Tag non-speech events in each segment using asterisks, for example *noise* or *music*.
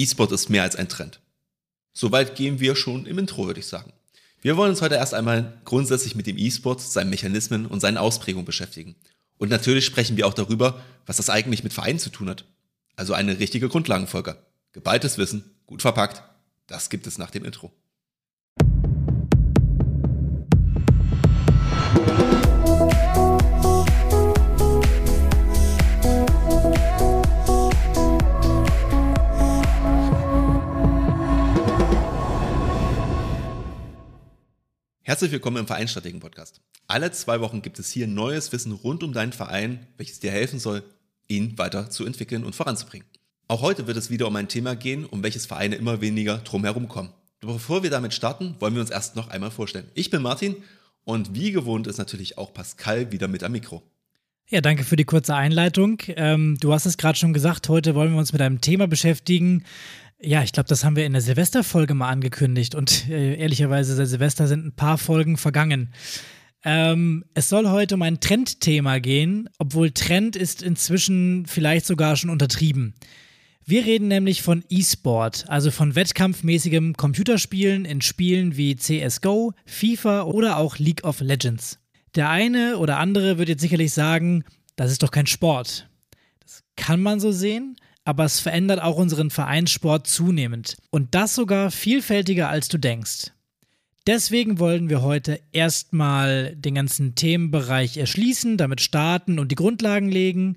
E-Sport ist mehr als ein Trend. Soweit gehen wir schon im Intro, würde ich sagen. Wir wollen uns heute erst einmal grundsätzlich mit dem E-Sport, seinen Mechanismen und seinen Ausprägungen beschäftigen. Und natürlich sprechen wir auch darüber, was das eigentlich mit Vereinen zu tun hat. Also eine richtige Grundlagenfolge. Geballtes Wissen, gut verpackt, das gibt es nach dem Intro. Herzlich willkommen im Vereinsstrategen Podcast. Alle zwei Wochen gibt es hier neues Wissen rund um deinen Verein, welches dir helfen soll, ihn weiter zu entwickeln und voranzubringen. Auch heute wird es wieder um ein Thema gehen, um welches Vereine immer weniger drumherum kommen. Doch bevor wir damit starten, wollen wir uns erst noch einmal vorstellen. Ich bin Martin und wie gewohnt ist natürlich auch Pascal wieder mit am Mikro. Ja, danke für die kurze Einleitung. Ähm, du hast es gerade schon gesagt, heute wollen wir uns mit einem Thema beschäftigen, ja, ich glaube, das haben wir in der Silvesterfolge mal angekündigt und äh, ehrlicherweise seit Silvester sind ein paar Folgen vergangen. Ähm, es soll heute um ein Trendthema gehen, obwohl Trend ist inzwischen vielleicht sogar schon untertrieben. Wir reden nämlich von E-Sport, also von wettkampfmäßigem Computerspielen in Spielen wie CSGO, FIFA oder auch League of Legends. Der eine oder andere wird jetzt sicherlich sagen, das ist doch kein Sport. Das kann man so sehen, aber es verändert auch unseren Vereinssport zunehmend. Und das sogar vielfältiger, als du denkst. Deswegen wollen wir heute erstmal den ganzen Themenbereich erschließen, damit starten und die Grundlagen legen.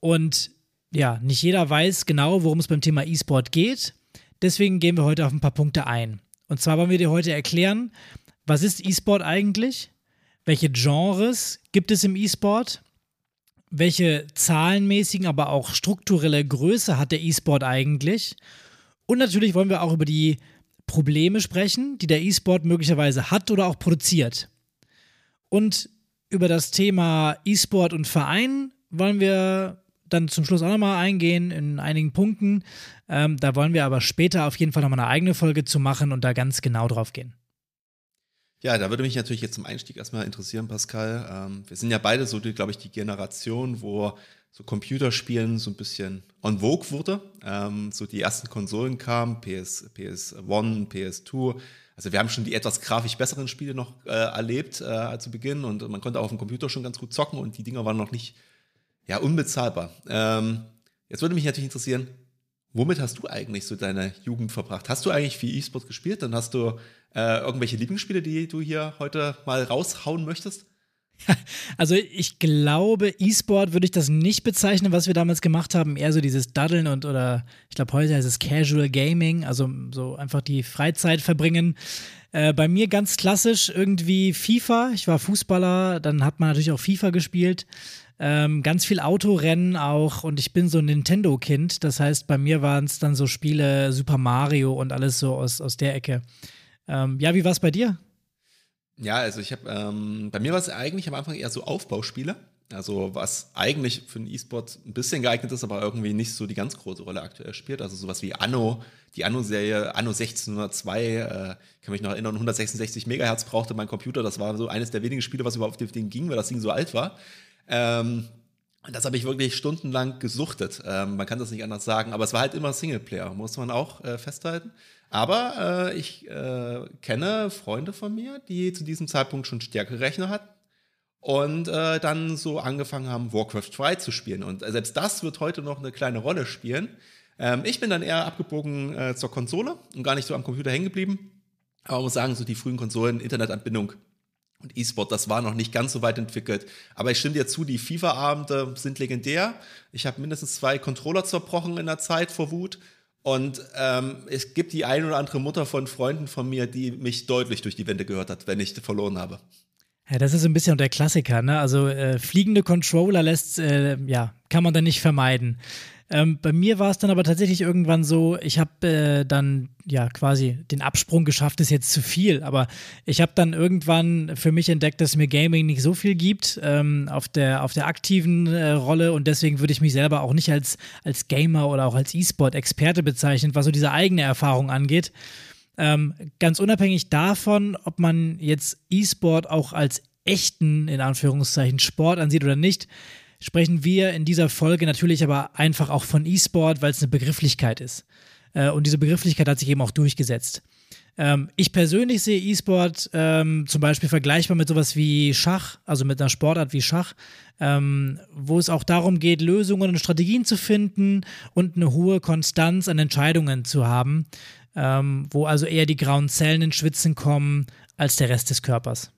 Und ja, nicht jeder weiß genau, worum es beim Thema E-Sport geht. Deswegen gehen wir heute auf ein paar Punkte ein. Und zwar wollen wir dir heute erklären, was ist E-Sport eigentlich? Welche Genres gibt es im E-Sport? Welche zahlenmäßigen, aber auch strukturelle Größe hat der E-Sport eigentlich? Und natürlich wollen wir auch über die Probleme sprechen, die der E-Sport möglicherweise hat oder auch produziert. Und über das Thema E-Sport und Verein wollen wir dann zum Schluss auch nochmal eingehen in einigen Punkten. Ähm, da wollen wir aber später auf jeden Fall nochmal eine eigene Folge zu machen und da ganz genau drauf gehen. Ja, da würde mich natürlich jetzt zum Einstieg erstmal interessieren, Pascal. Ähm, wir sind ja beide so, glaube ich, die Generation, wo so Computerspielen so ein bisschen on vogue wurde. Ähm, so die ersten Konsolen kamen, PS, PS1, PS2. Also wir haben schon die etwas grafisch besseren Spiele noch äh, erlebt äh, zu Beginn und man konnte auch auf dem Computer schon ganz gut zocken und die Dinger waren noch nicht ja, unbezahlbar. Ähm, jetzt würde mich natürlich interessieren, womit hast du eigentlich so deine Jugend verbracht? Hast du eigentlich viel E-Sport gespielt? Dann hast du äh, irgendwelche Lieblingsspiele, die du hier heute mal raushauen möchtest? *laughs* Also ich glaube, E-Sport würde ich das nicht bezeichnen, was wir damals gemacht haben. Eher so dieses Daddeln und oder ich glaube heute heißt es Casual Gaming, also so einfach die Freizeit verbringen. Äh, bei mir ganz klassisch irgendwie FIFA. Ich war Fußballer, dann hat man natürlich auch FIFA gespielt. Ähm, ganz viel Autorennen auch und ich bin so ein Nintendo-Kind. Das heißt, bei mir waren es dann so Spiele Super Mario und alles so aus, aus der Ecke. Ähm, ja, wie war es bei dir? Ja, also ich habe, ähm, bei mir war es eigentlich am Anfang eher so Aufbauspiele. Also was eigentlich für einen E-Sport ein bisschen geeignet ist, aber irgendwie nicht so die ganz große Rolle aktuell spielt. Also sowas wie Anno, die Anno-Serie, Anno 1602, äh, kann mich noch erinnern, 166 Megahertz brauchte mein Computer. Das war so eines der wenigen Spiele, was überhaupt auf Ding ging, weil das Ding so alt war. Ähm, das habe ich wirklich stundenlang gesuchtet. Ähm, man kann das nicht anders sagen, aber es war halt immer Singleplayer, muss man auch äh, festhalten. Aber äh, ich äh, kenne Freunde von mir, die zu diesem Zeitpunkt schon stärkere Rechner hatten und äh, dann so angefangen haben, Warcraft 2 zu spielen. Und äh, selbst das wird heute noch eine kleine Rolle spielen. Ähm, ich bin dann eher abgebogen äh, zur Konsole und gar nicht so am Computer hängen geblieben. Aber man muss sagen, so die frühen Konsolen, Internetanbindung und E-Sport, das war noch nicht ganz so weit entwickelt. Aber ich stimme dir zu, die FIFA-Abende sind legendär. Ich habe mindestens zwei Controller zerbrochen in der Zeit vor Wut. Und ähm, es gibt die ein oder andere Mutter von Freunden von mir, die mich deutlich durch die Wände gehört hat, wenn ich verloren habe. Ja, das ist ein bisschen der Klassiker, ne? Also äh, fliegende Controller lässt, äh, ja, kann man dann nicht vermeiden. Ähm, bei mir war es dann aber tatsächlich irgendwann so, ich habe äh, dann ja quasi den Absprung geschafft, ist jetzt zu viel, aber ich habe dann irgendwann für mich entdeckt, dass mir Gaming nicht so viel gibt ähm, auf, der, auf der aktiven äh, Rolle und deswegen würde ich mich selber auch nicht als, als Gamer oder auch als E-Sport-Experte bezeichnen, was so diese eigene Erfahrung angeht. Ähm, ganz unabhängig davon, ob man jetzt E-Sport auch als echten, in Anführungszeichen, Sport ansieht oder nicht, sprechen wir in dieser Folge natürlich aber einfach auch von E-Sport, weil es eine Begrifflichkeit ist. Äh, und diese Begrifflichkeit hat sich eben auch durchgesetzt. Ähm, ich persönlich sehe E-Sport ähm, zum Beispiel vergleichbar mit sowas wie Schach, also mit einer Sportart wie Schach, ähm, wo es auch darum geht, Lösungen und Strategien zu finden und eine hohe Konstanz an Entscheidungen zu haben, ähm, wo also eher die grauen Zellen ins Schwitzen kommen als der Rest des Körpers.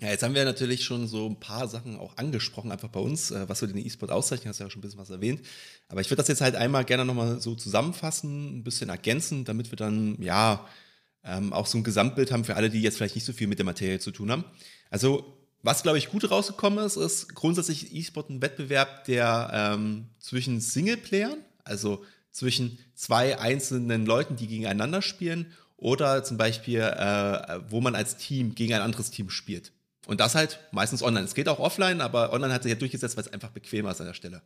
Ja, jetzt haben wir natürlich schon so ein paar Sachen auch angesprochen, einfach bei uns, äh, was so den E-Sport auszeichnet, hast du ja schon ein bisschen was erwähnt. Aber ich würde das jetzt halt einmal gerne nochmal so zusammenfassen, ein bisschen ergänzen, damit wir dann, ja, ähm, auch so ein Gesamtbild haben für alle, die jetzt vielleicht nicht so viel mit der Materie zu tun haben. Also, was, glaube ich, gut rausgekommen ist, ist grundsätzlich E-Sport ein Wettbewerb, der ähm, zwischen Singleplayern, also zwischen zwei einzelnen Leuten, die gegeneinander spielen, oder zum Beispiel, äh, wo man als Team gegen ein anderes Team spielt. Und das halt meistens online. Es geht auch offline, aber online hat sich ja durchgesetzt, weil es einfach bequemer ist an der Stelle.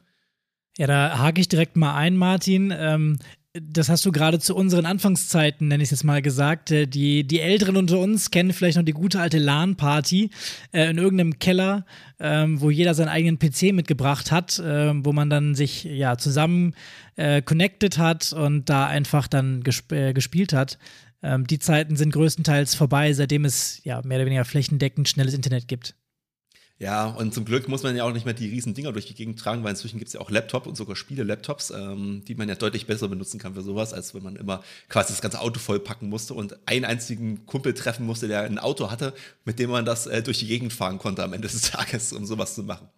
Ja, da hake ich direkt mal ein, Martin. Ähm, das hast du gerade zu unseren Anfangszeiten, nenne ich es jetzt mal gesagt. Äh, die, die Älteren unter uns kennen vielleicht noch die gute alte LAN-Party äh, in irgendeinem Keller, ähm, wo jeder seinen eigenen PC mitgebracht hat, äh, wo man dann sich ja zusammen äh, connected hat und da einfach dann gesp äh, gespielt hat. Ähm, die Zeiten sind größtenteils vorbei, seitdem es ja mehr oder weniger flächendeckend schnelles Internet gibt. Ja, und zum Glück muss man ja auch nicht mehr die riesen Dinger durch die Gegend tragen, weil inzwischen gibt es ja auch Laptop und sogar Spiele-Laptops, ähm, die man ja deutlich besser benutzen kann für sowas, als wenn man immer quasi das ganze Auto vollpacken musste und einen einzigen Kumpel treffen musste, der ein Auto hatte, mit dem man das äh, durch die Gegend fahren konnte am Ende des *laughs* Tages, um sowas zu machen.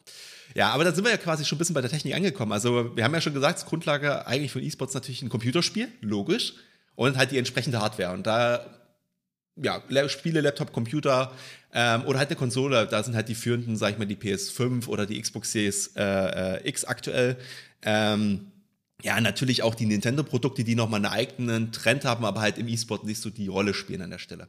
Ja, aber da sind wir ja quasi schon ein bisschen bei der Technik angekommen. Also wir haben ja schon gesagt, Grundlage eigentlich von E-Sports natürlich ein Computerspiel, logisch, und halt die entsprechende Hardware. Und da ja, Spiele, Laptop, Computer ähm, oder halt eine Konsole. Da sind halt die führenden, sag ich mal, die PS5 oder die Xbox Series äh, äh, X aktuell. Ähm, ja, natürlich auch die Nintendo-Produkte, die nochmal einen eigenen Trend haben, aber halt im E-Sport nicht so die Rolle spielen an der Stelle.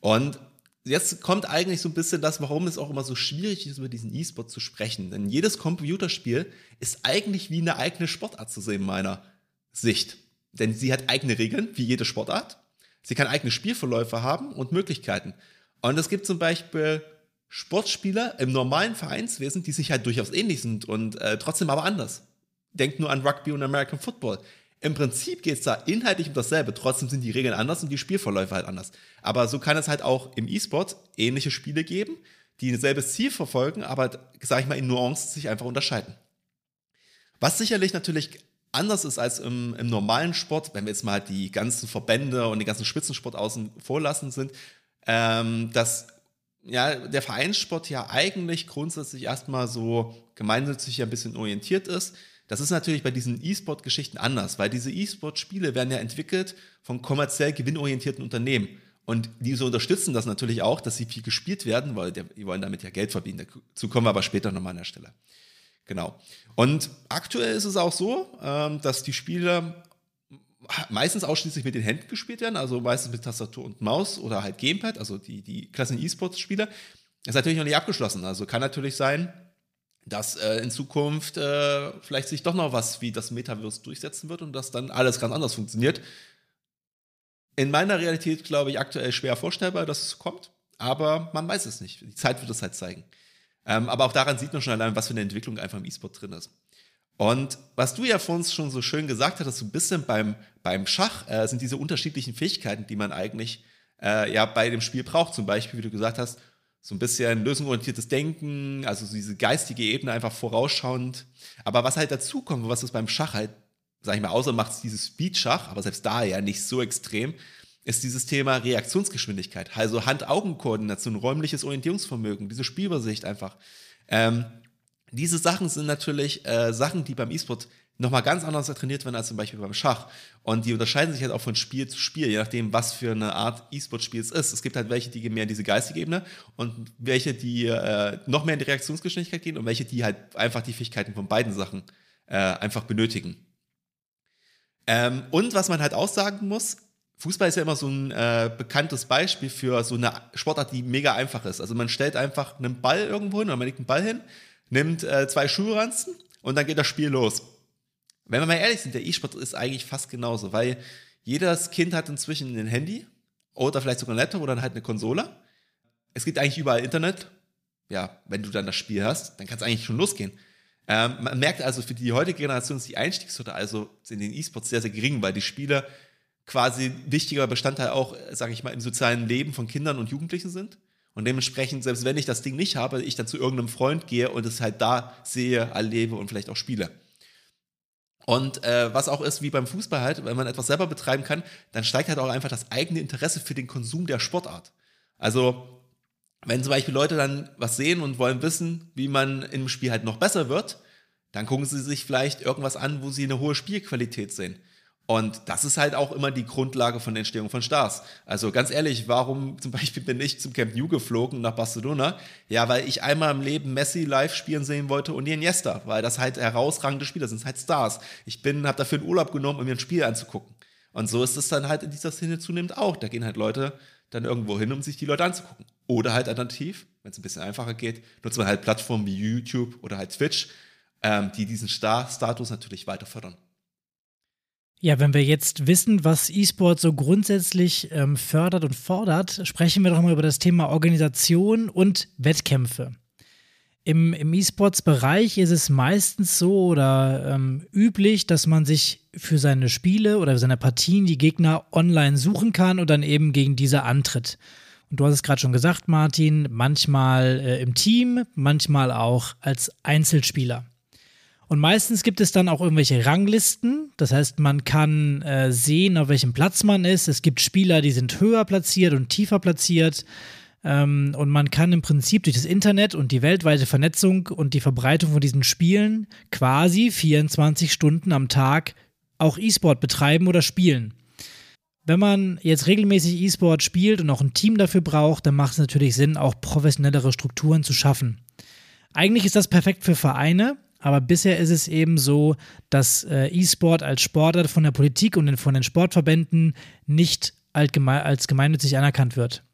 Und jetzt kommt eigentlich so ein bisschen das, warum es auch immer so schwierig ist, über diesen E-Sport zu sprechen. Denn jedes Computerspiel ist eigentlich wie eine eigene Sportart zu sehen, meiner Sicht. Denn sie hat eigene Regeln, wie jede Sportart. Sie kann eigene Spielverläufe haben und Möglichkeiten. Und es gibt zum Beispiel Sportspieler im normalen Vereinswesen, die sich halt durchaus ähnlich sind und äh, trotzdem aber anders. Denkt nur an Rugby und American Football. Im Prinzip geht es da inhaltlich um dasselbe, trotzdem sind die Regeln anders und die Spielverläufe halt anders. Aber so kann es halt auch im E-Sport ähnliche Spiele geben, die ein selbes Ziel verfolgen, aber, sag ich mal, in Nuancen sich einfach unterscheiden. Was sicherlich natürlich anders ist als im, im, normalen Sport, wenn wir jetzt mal die ganzen Verbände und die ganzen Spitzensport außen vorlassen sind, ähm, dass ja, der Vereinssport ja eigentlich grundsätzlich erstmal so gemeinnützig ein bisschen orientiert ist. Das ist natürlich bei diesen E-Sport-Geschichten anders, weil diese E-Sport-Spiele werden ja entwickelt von kommerziell gewinnorientierten Unternehmen. Und diese unterstützen das natürlich auch, dass sie viel gespielt werden, weil die wollen damit ja Geld verdienen. Dazu kommen wir aber später nochmal an der Stelle. Genau. Und aktuell ist es auch so, ähm, dass die Spiele meistens ausschließlich mit den Händen gespielt werden, also meistens mit Tastatur und Maus oder halt Gamepad, also die, die klassischen E-Sports-Spiele. Ist natürlich noch nicht abgeschlossen. Also kann natürlich sein, dass äh, in Zukunft äh, vielleicht sich doch noch was wie das Metaverse durchsetzen wird und dass dann alles ganz anders funktioniert. In meiner Realität glaube ich aktuell schwer vorstellbar, dass es kommt, aber man weiß es nicht. Die Zeit wird es halt zeigen. Ähm, aber auch daran sieht man schon allein, was für eine Entwicklung einfach im E-Sport drin ist. Und was du ja vor uns schon so schön gesagt hast, so ein bisschen beim, beim Schach äh, sind diese unterschiedlichen Fähigkeiten, die man eigentlich äh, ja bei dem Spiel braucht. Zum Beispiel, wie du gesagt hast, so ein bisschen lösungsorientiertes Denken, also diese geistige Ebene einfach vorausschauend. Aber was halt dazu kommt, was es beim Schach halt, sag ich mal, außer macht es dieses Speed-Schach, aber selbst da ja nicht so extrem, ist dieses Thema Reaktionsgeschwindigkeit, also Hand-Augen-Koordination, räumliches Orientierungsvermögen, diese Spielübersicht einfach. Ähm, diese Sachen sind natürlich äh, Sachen, die beim E-Sport nochmal ganz anders trainiert werden als zum Beispiel beim Schach. Und die unterscheiden sich halt auch von Spiel zu Spiel, je nachdem, was für eine Art E-Sport-Spiel es ist. Es gibt halt welche, die gehen mehr in diese geistige Ebene und welche, die äh, noch mehr in die Reaktionsgeschwindigkeit gehen und welche, die halt einfach die Fähigkeiten von beiden Sachen äh, einfach benötigen. Ähm, und was man halt auch sagen muss, Fußball ist ja immer so ein äh, bekanntes Beispiel für so eine Sportart, die mega einfach ist. Also man stellt einfach einen Ball irgendwo hin oder man legt einen Ball hin, nimmt äh, zwei Schuhranzen und dann geht das Spiel los. Wenn wir mal ehrlich sind, der E-Sport ist eigentlich fast genauso, weil jedes Kind hat inzwischen ein Handy oder vielleicht sogar ein Laptop oder halt eine Konsole. Es gibt eigentlich überall Internet. Ja, wenn du dann das Spiel hast, dann kann es eigentlich schon losgehen. Ähm, man merkt also, für die heutige Generation ist die Einstiegshürde also in den E-Sports sehr, sehr gering, weil die Spiele quasi wichtiger Bestandteil auch, sage ich mal, im sozialen Leben von Kindern und Jugendlichen sind. Und dementsprechend, selbst wenn ich das Ding nicht habe, ich dann zu irgendeinem Freund gehe und es halt da sehe, erlebe und vielleicht auch spiele. Und äh, was auch ist, wie beim Fußball halt, wenn man etwas selber betreiben kann, dann steigt halt auch einfach das eigene Interesse für den Konsum der Sportart. Also, wenn zum Beispiel Leute dann was sehen und wollen wissen, wie man im Spiel halt noch besser wird, dann gucken sie sich vielleicht irgendwas an, wo sie eine hohe Spielqualität sehen. Und das ist halt auch immer die Grundlage von der Entstehung von Stars. Also ganz ehrlich, warum zum Beispiel bin ich zum Camp Nou geflogen nach Barcelona? Ja, weil ich einmal im Leben Messi live spielen sehen wollte und Iniesta, weil das halt herausragende Spieler sind, halt Stars. Ich bin, habe dafür einen Urlaub genommen, um mir ein Spiel anzugucken. Und so ist es dann halt in dieser Szene zunehmend auch. Da gehen halt Leute dann irgendwo hin, um sich die Leute anzugucken. Oder halt alternativ, wenn es ein bisschen einfacher geht, nutzt man halt Plattformen wie YouTube oder halt Twitch, ähm, die diesen Star-Status natürlich weiter fördern. Ja, wenn wir jetzt wissen, was E-Sport so grundsätzlich ähm, fördert und fordert, sprechen wir doch mal über das Thema Organisation und Wettkämpfe. Im, im E-Sports-Bereich ist es meistens so oder ähm, üblich, dass man sich für seine Spiele oder seine Partien die Gegner online suchen kann und dann eben gegen diese antritt. Und du hast es gerade schon gesagt, Martin, manchmal äh, im Team, manchmal auch als Einzelspieler. Und meistens gibt es dann auch irgendwelche Ranglisten. Das heißt, man kann äh, sehen, auf welchem Platz man ist. Es gibt Spieler, die sind höher platziert und tiefer platziert. Ähm, und man kann im Prinzip durch das Internet und die weltweite Vernetzung und die Verbreitung von diesen Spielen quasi 24 Stunden am Tag auch E-Sport betreiben oder spielen. Wenn man jetzt regelmäßig E-Sport spielt und auch ein Team dafür braucht, dann macht es natürlich Sinn, auch professionellere Strukturen zu schaffen. Eigentlich ist das perfekt für Vereine, aber bisher ist es eben so, dass äh, E-Sport als Sportart von der Politik und von den Sportverbänden nicht als gemeinnützig anerkannt wird.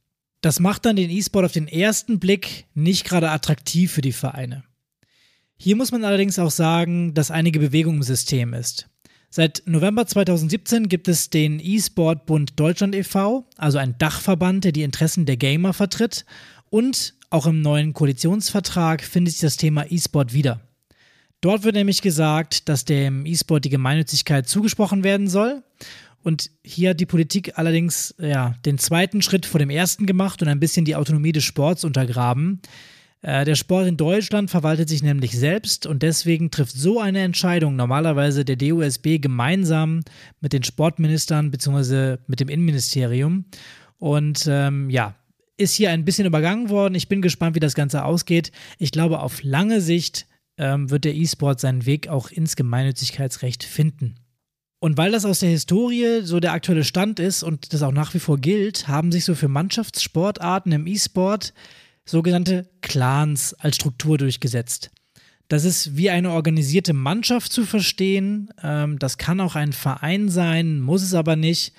Das macht dann den E-Sport auf den ersten Blick nicht gerade attraktiv für die Vereine. Hier muss man allerdings auch sagen, dass einige Bewegung im System ist. Seit November 2017 gibt es den E-Sport Bund Deutschland e.V., also ein Dachverband, der die Interessen der Gamer vertritt. Und auch im neuen Koalitionsvertrag findet sich das Thema E-Sport wieder. Dort wird nämlich gesagt, dass dem E-Sport die Gemeinnützigkeit zugesprochen werden soll. Und hier hat die Politik allerdings ja, den zweiten Schritt vor dem ersten gemacht und ein bisschen die Autonomie des Sports untergraben. Äh, der Sport in Deutschland verwaltet sich nämlich selbst und deswegen trifft so eine Entscheidung normalerweise der DUSB gemeinsam mit den Sportministern bzw. mit dem Innenministerium. Und ähm, ja, ist hier ein bisschen übergangen worden. Ich bin gespannt, wie das Ganze ausgeht. Ich glaube, auf lange Sicht ähm, wird der E-Sport seinen Weg auch ins Gemeinnützigkeitsrecht finden. Und weil das aus der Historie so der aktuelle Stand ist und das auch nach wie vor gilt, haben sich so für Mannschaftssportarten im E-Sport sogenannte Clans als Struktur durchgesetzt. Das ist wie eine organisierte Mannschaft zu verstehen. Ähm, das kann auch ein Verein sein, muss es aber nicht.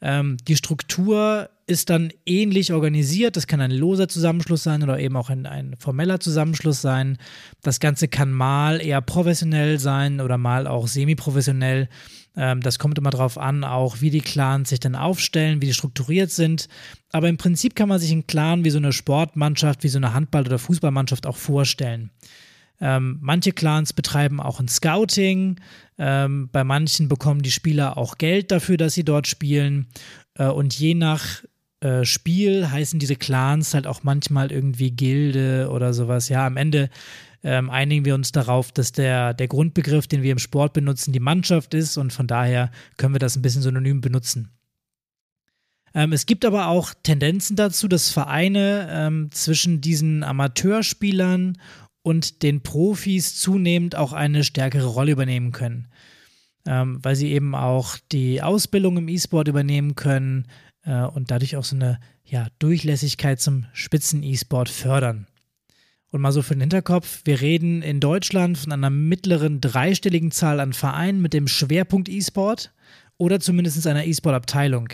Ähm, die Struktur ist dann ähnlich organisiert. Das kann ein loser Zusammenschluss sein oder eben auch ein, ein formeller Zusammenschluss sein. Das Ganze kann mal eher professionell sein oder mal auch semi-professionell. Ähm, das kommt immer darauf an, auch wie die Clans sich dann aufstellen, wie die strukturiert sind. Aber im Prinzip kann man sich einen Clan wie so eine Sportmannschaft, wie so eine Handball- oder Fußballmannschaft auch vorstellen. Ähm, manche Clans betreiben auch ein Scouting. Ähm, bei manchen bekommen die Spieler auch Geld dafür, dass sie dort spielen. Äh, und je nach äh, Spiel heißen diese Clans halt auch manchmal irgendwie Gilde oder sowas. Ja, am Ende ähm, einigen wir uns darauf, dass der, der Grundbegriff, den wir im Sport benutzen, die Mannschaft ist und von daher können wir das ein bisschen synonym benutzen. Ähm, es gibt aber auch Tendenzen dazu, dass Vereine ähm, zwischen diesen Amateurspielern und den Profis zunehmend auch eine stärkere Rolle übernehmen können. Ähm, weil sie eben auch die Ausbildung im E-Sport übernehmen können, äh, und dadurch auch so eine ja, Durchlässigkeit zum Spitzen-E-Sport fördern. Und mal so für den Hinterkopf, wir reden in Deutschland von einer mittleren dreistelligen Zahl an Vereinen mit dem Schwerpunkt E-Sport oder zumindest einer E-Sport-Abteilung.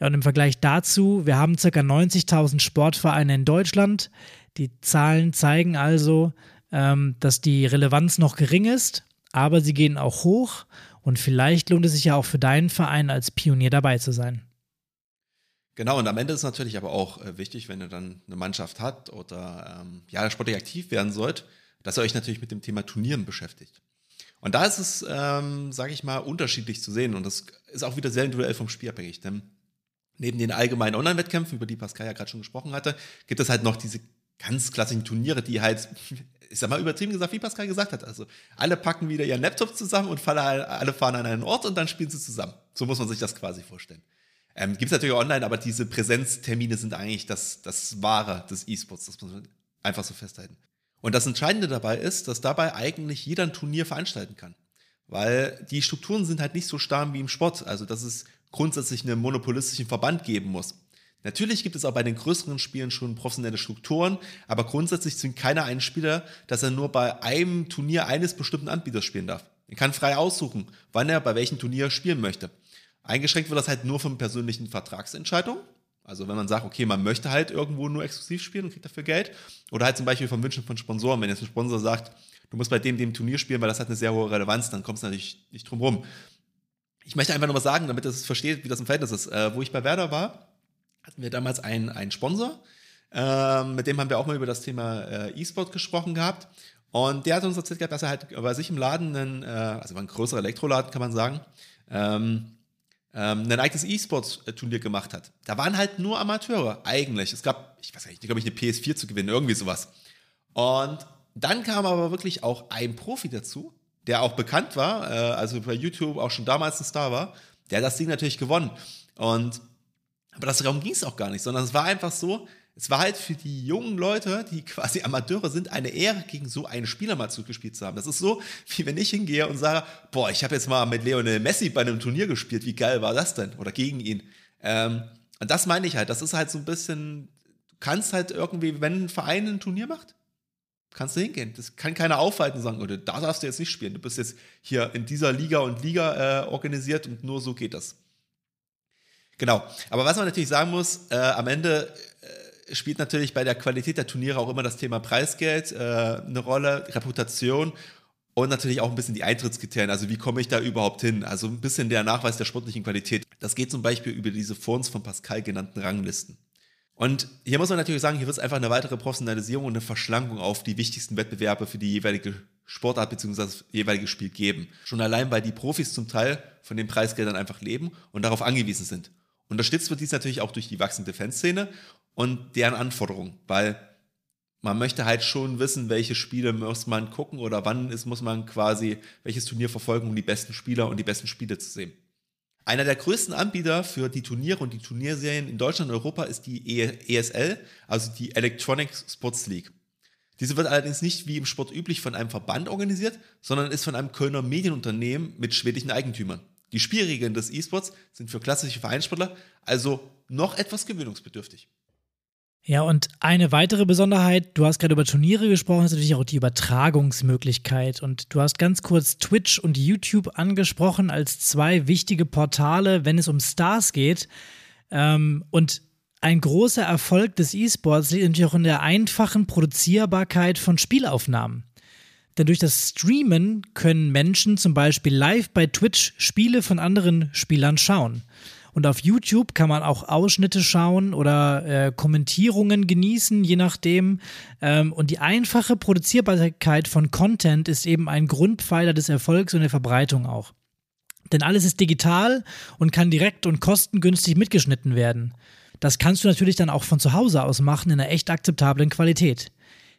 Ja, und im Vergleich dazu, wir haben ca. 90.000 Sportvereine in Deutschland. Die Zahlen zeigen also, ähm, dass die Relevanz noch gering ist, aber sie gehen auch hoch und vielleicht lohnt es sich ja auch für deinen Verein als Pionier dabei zu sein. Genau, und am Ende ist natürlich aber auch äh, wichtig, wenn ihr dann eine Mannschaft hat oder ähm, ja, sportlich aktiv werden sollt, dass ihr euch natürlich mit dem Thema Turnieren beschäftigt. Und da ist es, ähm, sage ich mal, unterschiedlich zu sehen. Und das ist auch wieder sehr individuell vom Spiel abhängig. Denn neben den allgemeinen Online-Wettkämpfen, über die Pascal ja gerade schon gesprochen hatte, gibt es halt noch diese ganz klassischen Turniere, die halt, *laughs* ich sag mal übertrieben gesagt, wie Pascal gesagt hat. Also alle packen wieder ihren Laptop zusammen und alle fahren an einen Ort und dann spielen sie zusammen. So muss man sich das quasi vorstellen. Ähm, Gibt es natürlich online, aber diese Präsenztermine sind eigentlich das, das Wahre des E-Sports. Das muss man einfach so festhalten. Und das Entscheidende dabei ist, dass dabei eigentlich jeder ein Turnier veranstalten kann. Weil die Strukturen sind halt nicht so starr wie im Sport. Also, dass es grundsätzlich einen monopolistischen Verband geben muss. Natürlich gibt es auch bei den größeren Spielen schon professionelle Strukturen, aber grundsätzlich zwingt keiner einen Spieler, dass er nur bei einem Turnier eines bestimmten Anbieters spielen darf. Er kann frei aussuchen, wann er bei welchem Turnier spielen möchte. Eingeschränkt wird das halt nur von persönlichen Vertragsentscheidungen. Also wenn man sagt, okay, man möchte halt irgendwo nur exklusiv spielen und kriegt dafür Geld. Oder halt zum Beispiel vom Wünschen von Sponsoren. Wenn jetzt ein Sponsor sagt, du musst bei dem, dem Turnier spielen, weil das hat eine sehr hohe Relevanz, dann kommst du natürlich nicht drum rum. Ich möchte einfach nur was sagen, damit es versteht, wie das im Verhältnis ist. Äh, wo ich bei Werder war, hatten wir damals einen, einen Sponsor. Äh, mit dem haben wir auch mal über das Thema äh, E-Sport gesprochen gehabt. Und der hat uns erzählt gehabt, dass er halt bei sich im Laden, einen, äh, also war ein größerer Elektroladen, kann man sagen, ähm, ähm, ein eigenes E-Sports-Turnier gemacht hat. Da waren halt nur Amateure, eigentlich. Es gab, ich weiß nicht, glaube ich, eine PS4 zu gewinnen, irgendwie sowas. Und dann kam aber wirklich auch ein Profi dazu, der auch bekannt war, äh, also bei YouTube auch schon damals ein Star war, der hat das Ding natürlich gewonnen. Und aber das darum ging es auch gar nicht, sondern es war einfach so, es war halt für die jungen Leute, die quasi Amateure sind, eine Ehre, gegen so einen Spieler mal zugespielt zu haben. Das ist so, wie wenn ich hingehe und sage, boah, ich habe jetzt mal mit Lionel Messi bei einem Turnier gespielt, wie geil war das denn? Oder gegen ihn. Ähm, und das meine ich halt, das ist halt so ein bisschen, du kannst halt irgendwie, wenn ein Verein ein Turnier macht, kannst du hingehen. Das kann keiner aufhalten und sagen, oder da darfst du jetzt nicht spielen. Du bist jetzt hier in dieser Liga und Liga äh, organisiert und nur so geht das. Genau. Aber was man natürlich sagen muss, äh, am Ende äh, spielt natürlich bei der Qualität der Turniere auch immer das Thema Preisgeld äh, eine Rolle, Reputation und natürlich auch ein bisschen die Eintrittskriterien. Also wie komme ich da überhaupt hin? Also ein bisschen der Nachweis der sportlichen Qualität. Das geht zum Beispiel über diese vor uns von Pascal genannten Ranglisten. Und hier muss man natürlich sagen, hier wird es einfach eine weitere Professionalisierung und eine Verschlankung auf die wichtigsten Wettbewerbe für die jeweilige Sportart bzw. das jeweilige Spiel geben. Schon allein, weil die Profis zum Teil von den Preisgeldern einfach leben und darauf angewiesen sind. Unterstützt wird dies natürlich auch durch die wachsende Fanszene und deren Anforderungen, weil man möchte halt schon wissen, welche Spiele muss man gucken oder wann ist, muss man quasi welches Turnier verfolgen, um die besten Spieler und die besten Spiele zu sehen. Einer der größten Anbieter für die Turniere und die Turnierserien in Deutschland und Europa ist die ESL, also die Electronic Sports League. Diese wird allerdings nicht wie im Sport üblich von einem Verband organisiert, sondern ist von einem Kölner Medienunternehmen mit schwedischen Eigentümern. Die Spielregeln des E-Sports sind für klassische Vereinssportler also noch etwas gewöhnungsbedürftig. Ja, und eine weitere Besonderheit, du hast gerade über Turniere gesprochen, ist natürlich auch die Übertragungsmöglichkeit. Und du hast ganz kurz Twitch und YouTube angesprochen als zwei wichtige Portale, wenn es um Stars geht. Ähm, und ein großer Erfolg des E-Sports liegt natürlich auch in der einfachen Produzierbarkeit von Spielaufnahmen. Denn durch das Streamen können Menschen zum Beispiel live bei Twitch Spiele von anderen Spielern schauen. Und auf YouTube kann man auch Ausschnitte schauen oder äh, Kommentierungen genießen, je nachdem. Ähm, und die einfache Produzierbarkeit von Content ist eben ein Grundpfeiler des Erfolgs und der Verbreitung auch. Denn alles ist digital und kann direkt und kostengünstig mitgeschnitten werden. Das kannst du natürlich dann auch von zu Hause aus machen in einer echt akzeptablen Qualität.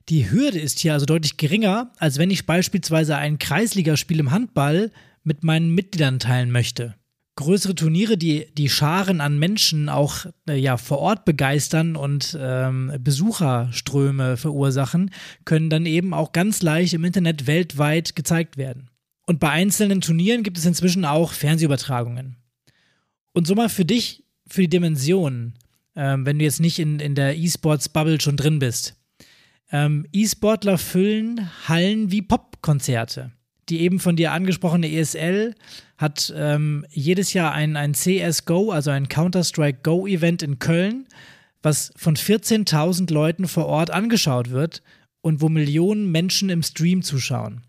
Die Hürde ist hier also deutlich geringer, als wenn ich beispielsweise ein Kreisligaspiel im Handball mit meinen Mitgliedern teilen möchte. Größere Turniere, die die Scharen an Menschen auch äh, ja, vor Ort begeistern und ähm, Besucherströme verursachen, können dann eben auch ganz leicht im Internet weltweit gezeigt werden. Und bei einzelnen Turnieren gibt es inzwischen auch Fernsehübertragungen. Und so mal für dich, für die Dimension, ähm, wenn du jetzt nicht in, in der E-Sports-Bubble schon drin bist. Ähm, E-Sportler füllen Hallen wie Popkonzerte. Die eben von dir angesprochene ESL hat ähm, jedes Jahr ein, ein CSGO, also ein Counter-Strike Go-Event in Köln, was von 14.000 Leuten vor Ort angeschaut wird und wo Millionen Menschen im Stream zuschauen.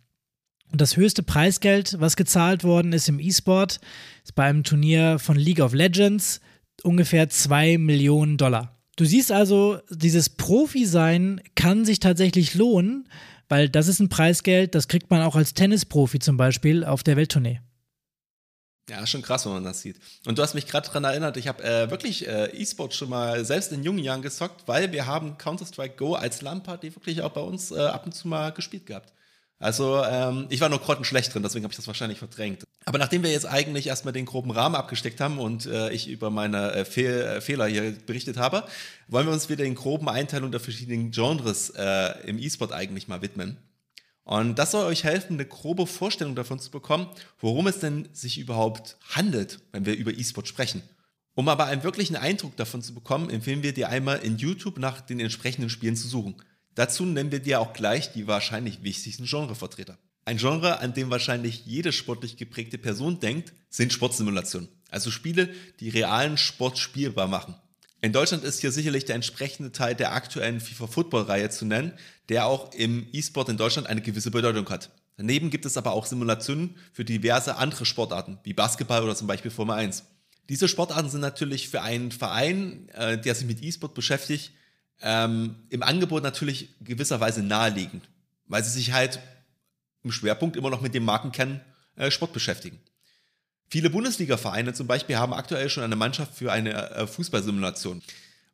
Und das höchste Preisgeld, was gezahlt worden ist im E-Sport, ist bei einem Turnier von League of Legends ungefähr 2 Millionen Dollar. Du siehst also, dieses Profi-Sein kann sich tatsächlich lohnen, weil das ist ein Preisgeld, das kriegt man auch als Tennisprofi zum Beispiel auf der Welttournee. Ja, schon krass, wenn man das sieht. Und du hast mich gerade daran erinnert, ich habe äh, wirklich äh, E-Sport schon mal selbst in jungen Jahren gezockt, weil wir haben Counter-Strike Go als LAN-Party wirklich auch bei uns äh, ab und zu mal gespielt gehabt. Also ähm, ich war nur grottenschlecht drin, deswegen habe ich das wahrscheinlich verdrängt. Aber nachdem wir jetzt eigentlich erstmal den groben Rahmen abgesteckt haben und äh, ich über meine äh, Fehl äh, Fehler hier berichtet habe, wollen wir uns wieder den groben Einteilung der verschiedenen Genres äh, im E-Sport eigentlich mal widmen. Und das soll euch helfen, eine grobe Vorstellung davon zu bekommen, worum es denn sich überhaupt handelt, wenn wir über E-Sport sprechen. Um aber einen wirklichen Eindruck davon zu bekommen, empfehlen wir dir einmal in YouTube nach den entsprechenden Spielen zu suchen. Dazu nennen wir dir auch gleich die wahrscheinlich wichtigsten Genrevertreter. Ein Genre, an dem wahrscheinlich jede sportlich geprägte Person denkt, sind Sportsimulationen. Also Spiele, die realen Sport spielbar machen. In Deutschland ist hier sicherlich der entsprechende Teil der aktuellen FIFA Football Reihe zu nennen, der auch im E-Sport in Deutschland eine gewisse Bedeutung hat. Daneben gibt es aber auch Simulationen für diverse andere Sportarten, wie Basketball oder zum Beispiel Formel 1. Diese Sportarten sind natürlich für einen Verein, äh, der sich mit E-Sport beschäftigt, ähm, im Angebot natürlich gewisserweise naheliegend, weil sie sich halt im Schwerpunkt immer noch mit dem Markenkern äh, Sport beschäftigen. Viele Bundesliga-Vereine zum Beispiel haben aktuell schon eine Mannschaft für eine äh, Fußballsimulation.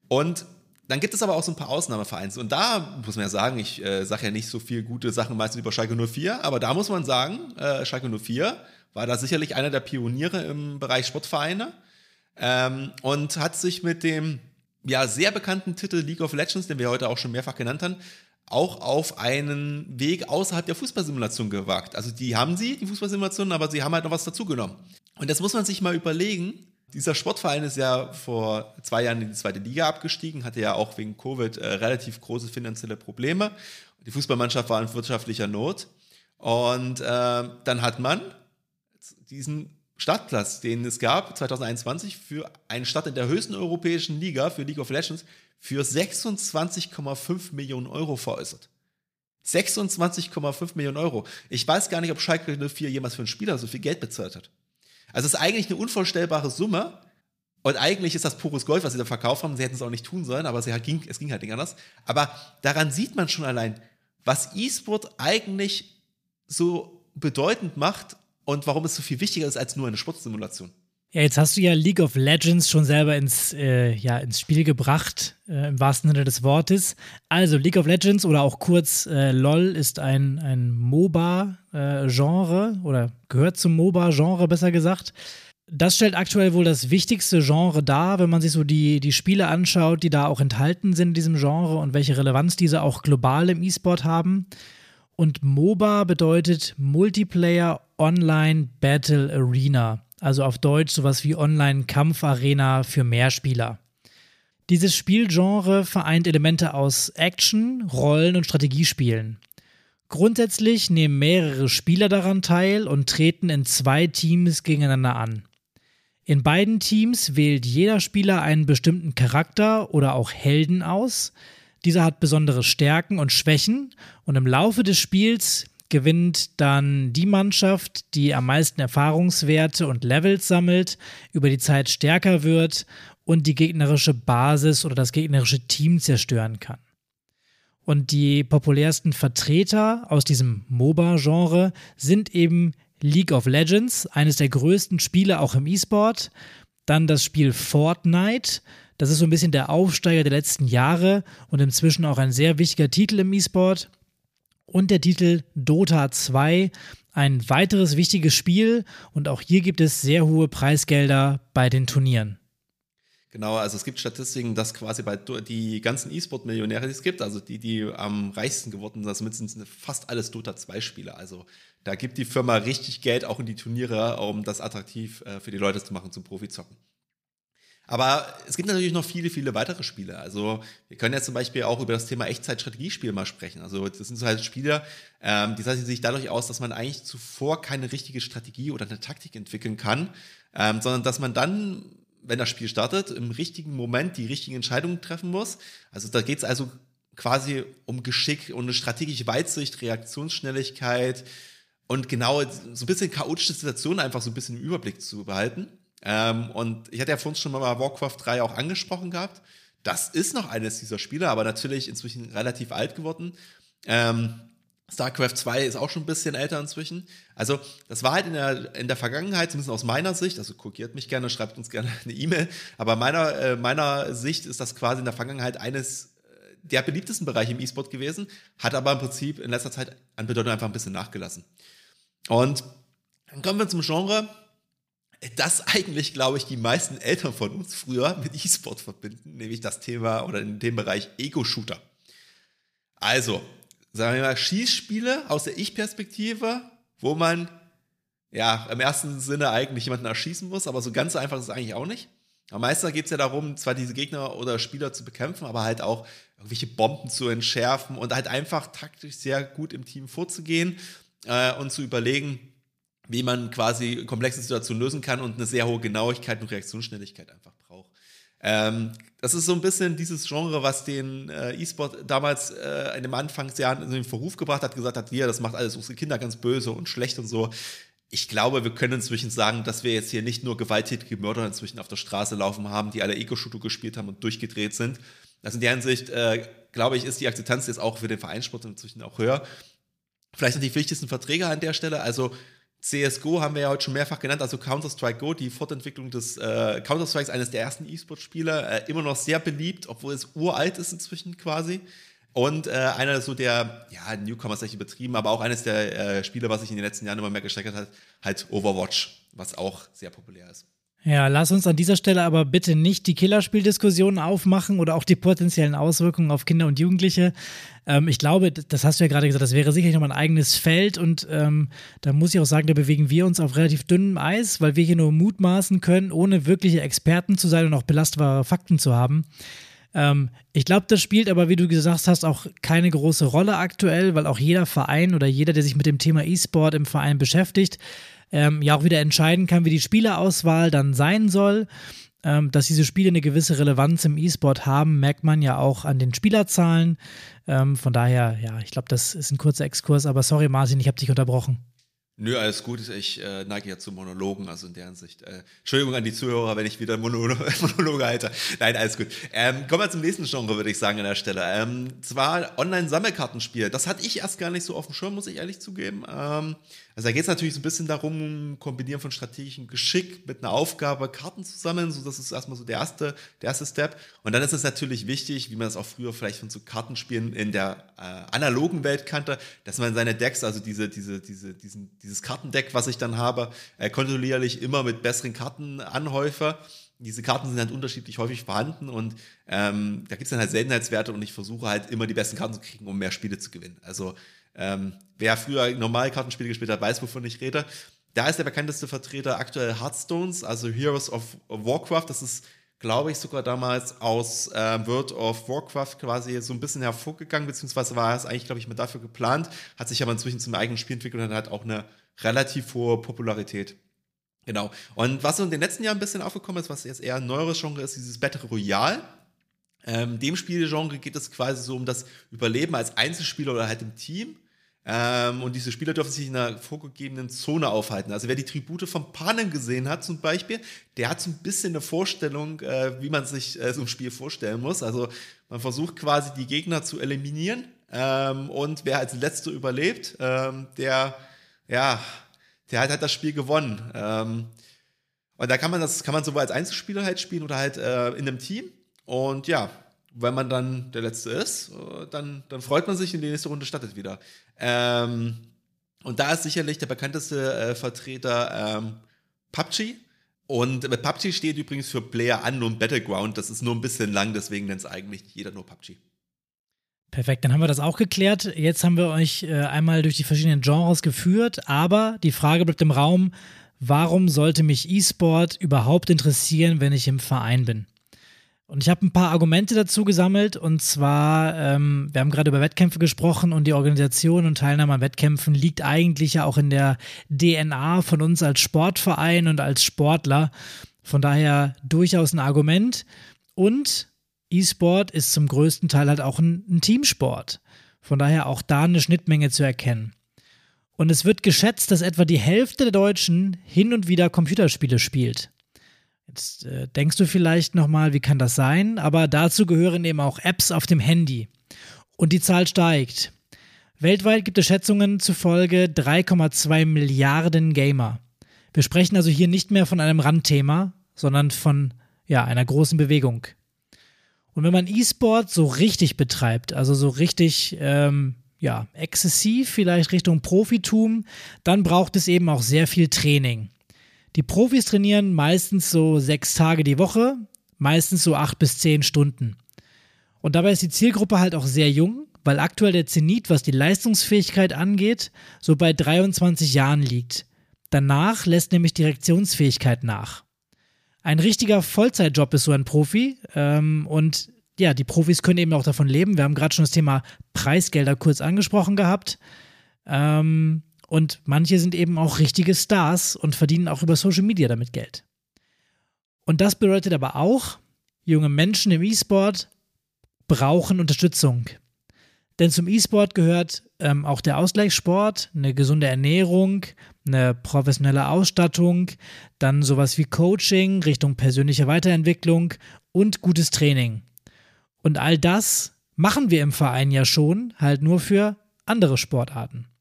Und dann gibt es aber auch so ein paar Ausnahmevereine. Und da muss man ja sagen, ich äh, sage ja nicht so viel gute Sachen meistens über Schalke 04, aber da muss man sagen, äh, Schalke 04 war da sicherlich einer der Pioniere im Bereich Sportvereine ähm, und hat sich mit dem ja, sehr bekannten Titel League of Legends, den wir heute auch schon mehrfach genannt haben, auch auf einen Weg außerhalb der Fußballsimulation gewagt. Also die haben sie, die Fußballsimulation, aber sie haben halt noch was dazugenommen. Und das muss man sich mal überlegen. Dieser Sportverein ist ja vor zwei Jahren in die zweite Liga abgestiegen, hatte ja auch wegen Covid äh, relativ große finanzielle Probleme. Die Fußballmannschaft war in wirtschaftlicher Not. Und äh, dann hat man diesen Startplatz, den es gab 2021 für einen Start in der höchsten europäischen Liga für League of Legends für 26,5 Millionen Euro veräußert. 26,5 Millionen Euro. Ich weiß gar nicht, ob Schalke 04 jemals für einen Spieler so viel Geld bezahlt hat. Also es ist eigentlich eine unvorstellbare Summe. Und eigentlich ist das pures Gold, was sie da verkauft haben. Sie hätten es auch nicht tun sollen, aber es ging, es ging halt nicht anders. Aber daran sieht man schon allein, was E-Sport eigentlich so bedeutend macht und warum es so viel wichtiger ist als nur eine Sportsimulation. Ja, jetzt hast du ja League of Legends schon selber ins, äh, ja, ins Spiel gebracht, äh, im wahrsten Sinne des Wortes. Also League of Legends oder auch kurz äh, LOL ist ein, ein MOBA-Genre oder gehört zum MOBA-Genre besser gesagt. Das stellt aktuell wohl das wichtigste Genre dar, wenn man sich so die, die Spiele anschaut, die da auch enthalten sind in diesem Genre und welche Relevanz diese auch global im E-Sport haben. Und MOBA bedeutet Multiplayer Online Battle Arena also auf Deutsch sowas wie Online-Kampfarena für Mehrspieler. Dieses Spielgenre vereint Elemente aus Action, Rollen und Strategiespielen. Grundsätzlich nehmen mehrere Spieler daran teil und treten in zwei Teams gegeneinander an. In beiden Teams wählt jeder Spieler einen bestimmten Charakter oder auch Helden aus. Dieser hat besondere Stärken und Schwächen und im Laufe des Spiels gewinnt dann die Mannschaft, die am meisten Erfahrungswerte und Levels sammelt, über die Zeit stärker wird und die gegnerische Basis oder das gegnerische Team zerstören kann. Und die populärsten Vertreter aus diesem MOBA-Genre sind eben League of Legends, eines der größten Spiele auch im E-Sport, dann das Spiel Fortnite, das ist so ein bisschen der Aufsteiger der letzten Jahre und inzwischen auch ein sehr wichtiger Titel im E-Sport und der Titel Dota 2. Ein weiteres wichtiges Spiel und auch hier gibt es sehr hohe Preisgelder bei den Turnieren. Genau, also es gibt Statistiken, dass quasi bei die ganzen E-Sport-Millionäre, die es gibt, also die, die am reichsten geworden sind, sind fast alles Dota 2-Spieler. Also da gibt die Firma richtig Geld auch in die Turniere, um das attraktiv äh, für die Leute zu machen, zum Profizocken. Aber es gibt natürlich noch viele, viele weitere Spiele. Also wir können jetzt zum Beispiel auch über das Thema Echtzeit-Strategiespiel mal sprechen. Also das sind so halt Spiele, ähm, die zeichnen sich dadurch aus, dass man eigentlich zuvor keine richtige Strategie oder eine Taktik entwickeln kann, ähm, sondern dass man dann, wenn das Spiel startet, im richtigen Moment die richtigen Entscheidungen treffen muss. Also da geht es also quasi um Geschick und eine strategische Weitsicht, Reaktionsschnelligkeit und genau so ein bisschen chaotische Situationen einfach so ein bisschen im Überblick zu behalten. Ähm, und ich hatte ja vorhin schon mal Warcraft 3 auch angesprochen gehabt. Das ist noch eines dieser Spiele, aber natürlich inzwischen relativ alt geworden. Ähm, StarCraft 2 ist auch schon ein bisschen älter inzwischen. Also, das war halt in der, in der Vergangenheit, zumindest aus meiner Sicht, also kokiert mich gerne, schreibt uns gerne eine E-Mail, aber meiner, äh, meiner Sicht ist das quasi in der Vergangenheit eines äh, der beliebtesten Bereiche im E-Sport gewesen, hat aber im Prinzip in letzter Zeit an Bedeutung einfach ein bisschen nachgelassen. Und dann kommen wir zum Genre, das eigentlich, glaube ich, die meisten Eltern von uns früher mit E-Sport verbinden, nämlich das Thema oder in dem Bereich Ego-Shooter. Also, sagen wir mal, Schießspiele aus der Ich-Perspektive, wo man ja im ersten Sinne eigentlich jemanden erschießen muss, aber so ganz einfach ist es eigentlich auch nicht. Am meisten geht es ja darum, zwar diese Gegner oder Spieler zu bekämpfen, aber halt auch irgendwelche Bomben zu entschärfen und halt einfach taktisch sehr gut im Team vorzugehen äh, und zu überlegen, wie man quasi komplexe Situationen lösen kann und eine sehr hohe Genauigkeit und Reaktionsschnelligkeit einfach braucht. Ähm, das ist so ein bisschen dieses Genre, was den äh, E-Sport damals äh, in den Anfangsjahren in den Verruf gebracht hat, gesagt hat, ja, das macht alles unsere Kinder ganz böse und schlecht und so. Ich glaube, wir können inzwischen sagen, dass wir jetzt hier nicht nur gewalttätige Mörder inzwischen auf der Straße laufen haben, die alle Ego-Shooter gespielt haben und durchgedreht sind. Also in der Hinsicht, äh, glaube ich, ist die Akzeptanz jetzt auch für den Vereinssport inzwischen auch höher. Vielleicht noch die wichtigsten Verträge an der Stelle. Also CSGO haben wir ja heute schon mehrfach genannt, also Counter-Strike Go, die Fortentwicklung des äh, Counter-Strikes, eines der ersten E-Sport-Spiele, äh, immer noch sehr beliebt, obwohl es uralt ist inzwischen quasi. Und äh, einer so der, ja, Newcomer ist echt übertrieben, aber auch eines der äh, Spiele, was sich in den letzten Jahren immer mehr gesteigert hat, halt Overwatch, was auch sehr populär ist. Ja, lass uns an dieser Stelle aber bitte nicht die Killerspieldiskussion aufmachen oder auch die potenziellen Auswirkungen auf Kinder und Jugendliche. Ähm, ich glaube, das hast du ja gerade gesagt, das wäre sicherlich nochmal ein eigenes Feld und ähm, da muss ich auch sagen, da bewegen wir uns auf relativ dünnem Eis, weil wir hier nur mutmaßen können, ohne wirkliche Experten zu sein und auch belastbare Fakten zu haben. Ähm, ich glaube, das spielt aber, wie du gesagt hast, auch keine große Rolle aktuell, weil auch jeder Verein oder jeder, der sich mit dem Thema E-Sport im Verein beschäftigt, ähm, ja auch wieder entscheiden kann, wie die Spielerauswahl dann sein soll. Ähm, dass diese Spiele eine gewisse Relevanz im E-Sport haben, merkt man ja auch an den Spielerzahlen. Ähm, von daher, ja, ich glaube, das ist ein kurzer Exkurs, aber sorry, Martin, ich habe dich unterbrochen. Nö, alles gut. Ich äh, neige ja zu Monologen, also in der Hinsicht. Äh, Entschuldigung an die Zuhörer, wenn ich wieder Monolo *laughs* Monologe halte. Nein, alles gut. Ähm, kommen wir zum nächsten Genre, würde ich sagen, an der Stelle. Ähm, zwar Online-Sammelkartenspiel. Das hatte ich erst gar nicht so auf dem Schirm, muss ich ehrlich zugeben. Ähm, also da geht es natürlich so ein bisschen darum, kombinieren von strategischem Geschick mit einer Aufgabe, Karten zu sammeln. So, das ist erstmal so der erste, der erste Step. Und dann ist es natürlich wichtig, wie man das auch früher vielleicht von so Kartenspielen in der äh, analogen Welt kannte, dass man seine Decks, also diese, diese, diese, diesen, dieses Kartendeck, was ich dann habe, äh, kontinuierlich immer mit besseren Karten anhäufe diese Karten sind halt unterschiedlich häufig vorhanden und ähm, da gibt es dann halt Seltenheitswerte und ich versuche halt immer die besten Karten zu kriegen, um mehr Spiele zu gewinnen. Also ähm, wer früher normale Kartenspiele gespielt hat, weiß, wovon ich rede. Da ist der bekannteste Vertreter aktuell Hearthstones, also Heroes of Warcraft. Das ist, glaube ich, sogar damals aus äh, World of Warcraft quasi so ein bisschen hervorgegangen, beziehungsweise war es eigentlich, glaube ich, mal dafür geplant, hat sich aber inzwischen zum eigenen Spiel entwickelt und hat auch eine relativ hohe Popularität. Genau. Und was in den letzten Jahren ein bisschen aufgekommen ist, was jetzt eher ein neueres Genre ist, dieses Battle Royale. Ähm, dem Spielgenre geht es quasi so um das Überleben als Einzelspieler oder halt im Team. Ähm, und diese Spieler dürfen sich in einer vorgegebenen Zone aufhalten. Also wer die Tribute von Panem gesehen hat zum Beispiel, der hat so ein bisschen eine Vorstellung, äh, wie man sich äh, so ein Spiel vorstellen muss. Also man versucht quasi die Gegner zu eliminieren ähm, und wer als Letzter überlebt, ähm, der, ja, der hat halt das Spiel gewonnen. Ähm, und da kann man das, kann man sowohl als Einzelspieler halt spielen oder halt äh, in einem Team. Und ja, wenn man dann der Letzte ist, äh, dann, dann freut man sich und die nächste Runde startet wieder. Ähm, und da ist sicherlich der bekannteste äh, Vertreter ähm, PUBG. Und äh, PUBG steht übrigens für Player Unknown Battleground. Das ist nur ein bisschen lang, deswegen nennt es eigentlich jeder nur PUBG. Perfekt, dann haben wir das auch geklärt. Jetzt haben wir euch äh, einmal durch die verschiedenen Genres geführt, aber die Frage bleibt im Raum, warum sollte mich E-Sport überhaupt interessieren, wenn ich im Verein bin? Und ich habe ein paar Argumente dazu gesammelt. Und zwar, ähm, wir haben gerade über Wettkämpfe gesprochen und die Organisation und Teilnahme an Wettkämpfen liegt eigentlich ja auch in der DNA von uns als Sportverein und als Sportler. Von daher durchaus ein Argument. Und E-Sport ist zum größten Teil halt auch ein, ein Teamsport. Von daher auch da eine Schnittmenge zu erkennen. Und es wird geschätzt, dass etwa die Hälfte der Deutschen hin und wieder Computerspiele spielt. Jetzt äh, denkst du vielleicht nochmal, wie kann das sein? Aber dazu gehören eben auch Apps auf dem Handy. Und die Zahl steigt. Weltweit gibt es Schätzungen zufolge 3,2 Milliarden Gamer. Wir sprechen also hier nicht mehr von einem Randthema, sondern von ja, einer großen Bewegung. Und wenn man E-Sport so richtig betreibt, also so richtig ähm, ja, exzessiv, vielleicht Richtung Profitum, dann braucht es eben auch sehr viel Training. Die Profis trainieren meistens so sechs Tage die Woche, meistens so acht bis zehn Stunden. Und dabei ist die Zielgruppe halt auch sehr jung, weil aktuell der Zenit, was die Leistungsfähigkeit angeht, so bei 23 Jahren liegt. Danach lässt nämlich die Reaktionsfähigkeit nach. Ein richtiger Vollzeitjob ist so ein Profi ähm, und ja, die Profis können eben auch davon leben. Wir haben gerade schon das Thema Preisgelder kurz angesprochen gehabt. Ähm, und manche sind eben auch richtige Stars und verdienen auch über Social Media damit Geld. Und das bedeutet aber auch, junge Menschen im E-Sport brauchen Unterstützung. Denn zum E-Sport gehört ähm, auch der Ausgleichssport, eine gesunde Ernährung, eine professionelle Ausstattung, dann sowas wie Coaching Richtung persönliche Weiterentwicklung und gutes Training. Und all das machen wir im Verein ja schon, halt nur für andere Sportarten.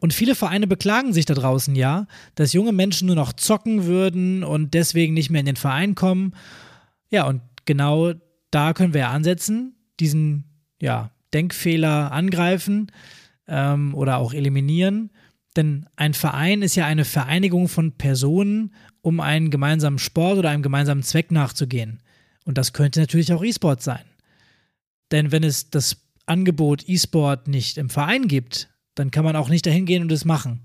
Und viele Vereine beklagen sich da draußen ja, dass junge Menschen nur noch zocken würden und deswegen nicht mehr in den Verein kommen. Ja, und genau da können wir ja ansetzen, diesen ja, Denkfehler angreifen ähm, oder auch eliminieren. Denn ein Verein ist ja eine Vereinigung von Personen, um einen gemeinsamen Sport oder einem gemeinsamen Zweck nachzugehen. Und das könnte natürlich auch E-Sport sein. Denn wenn es das Angebot E-Sport nicht im Verein gibt, dann kann man auch nicht dahin gehen und es machen.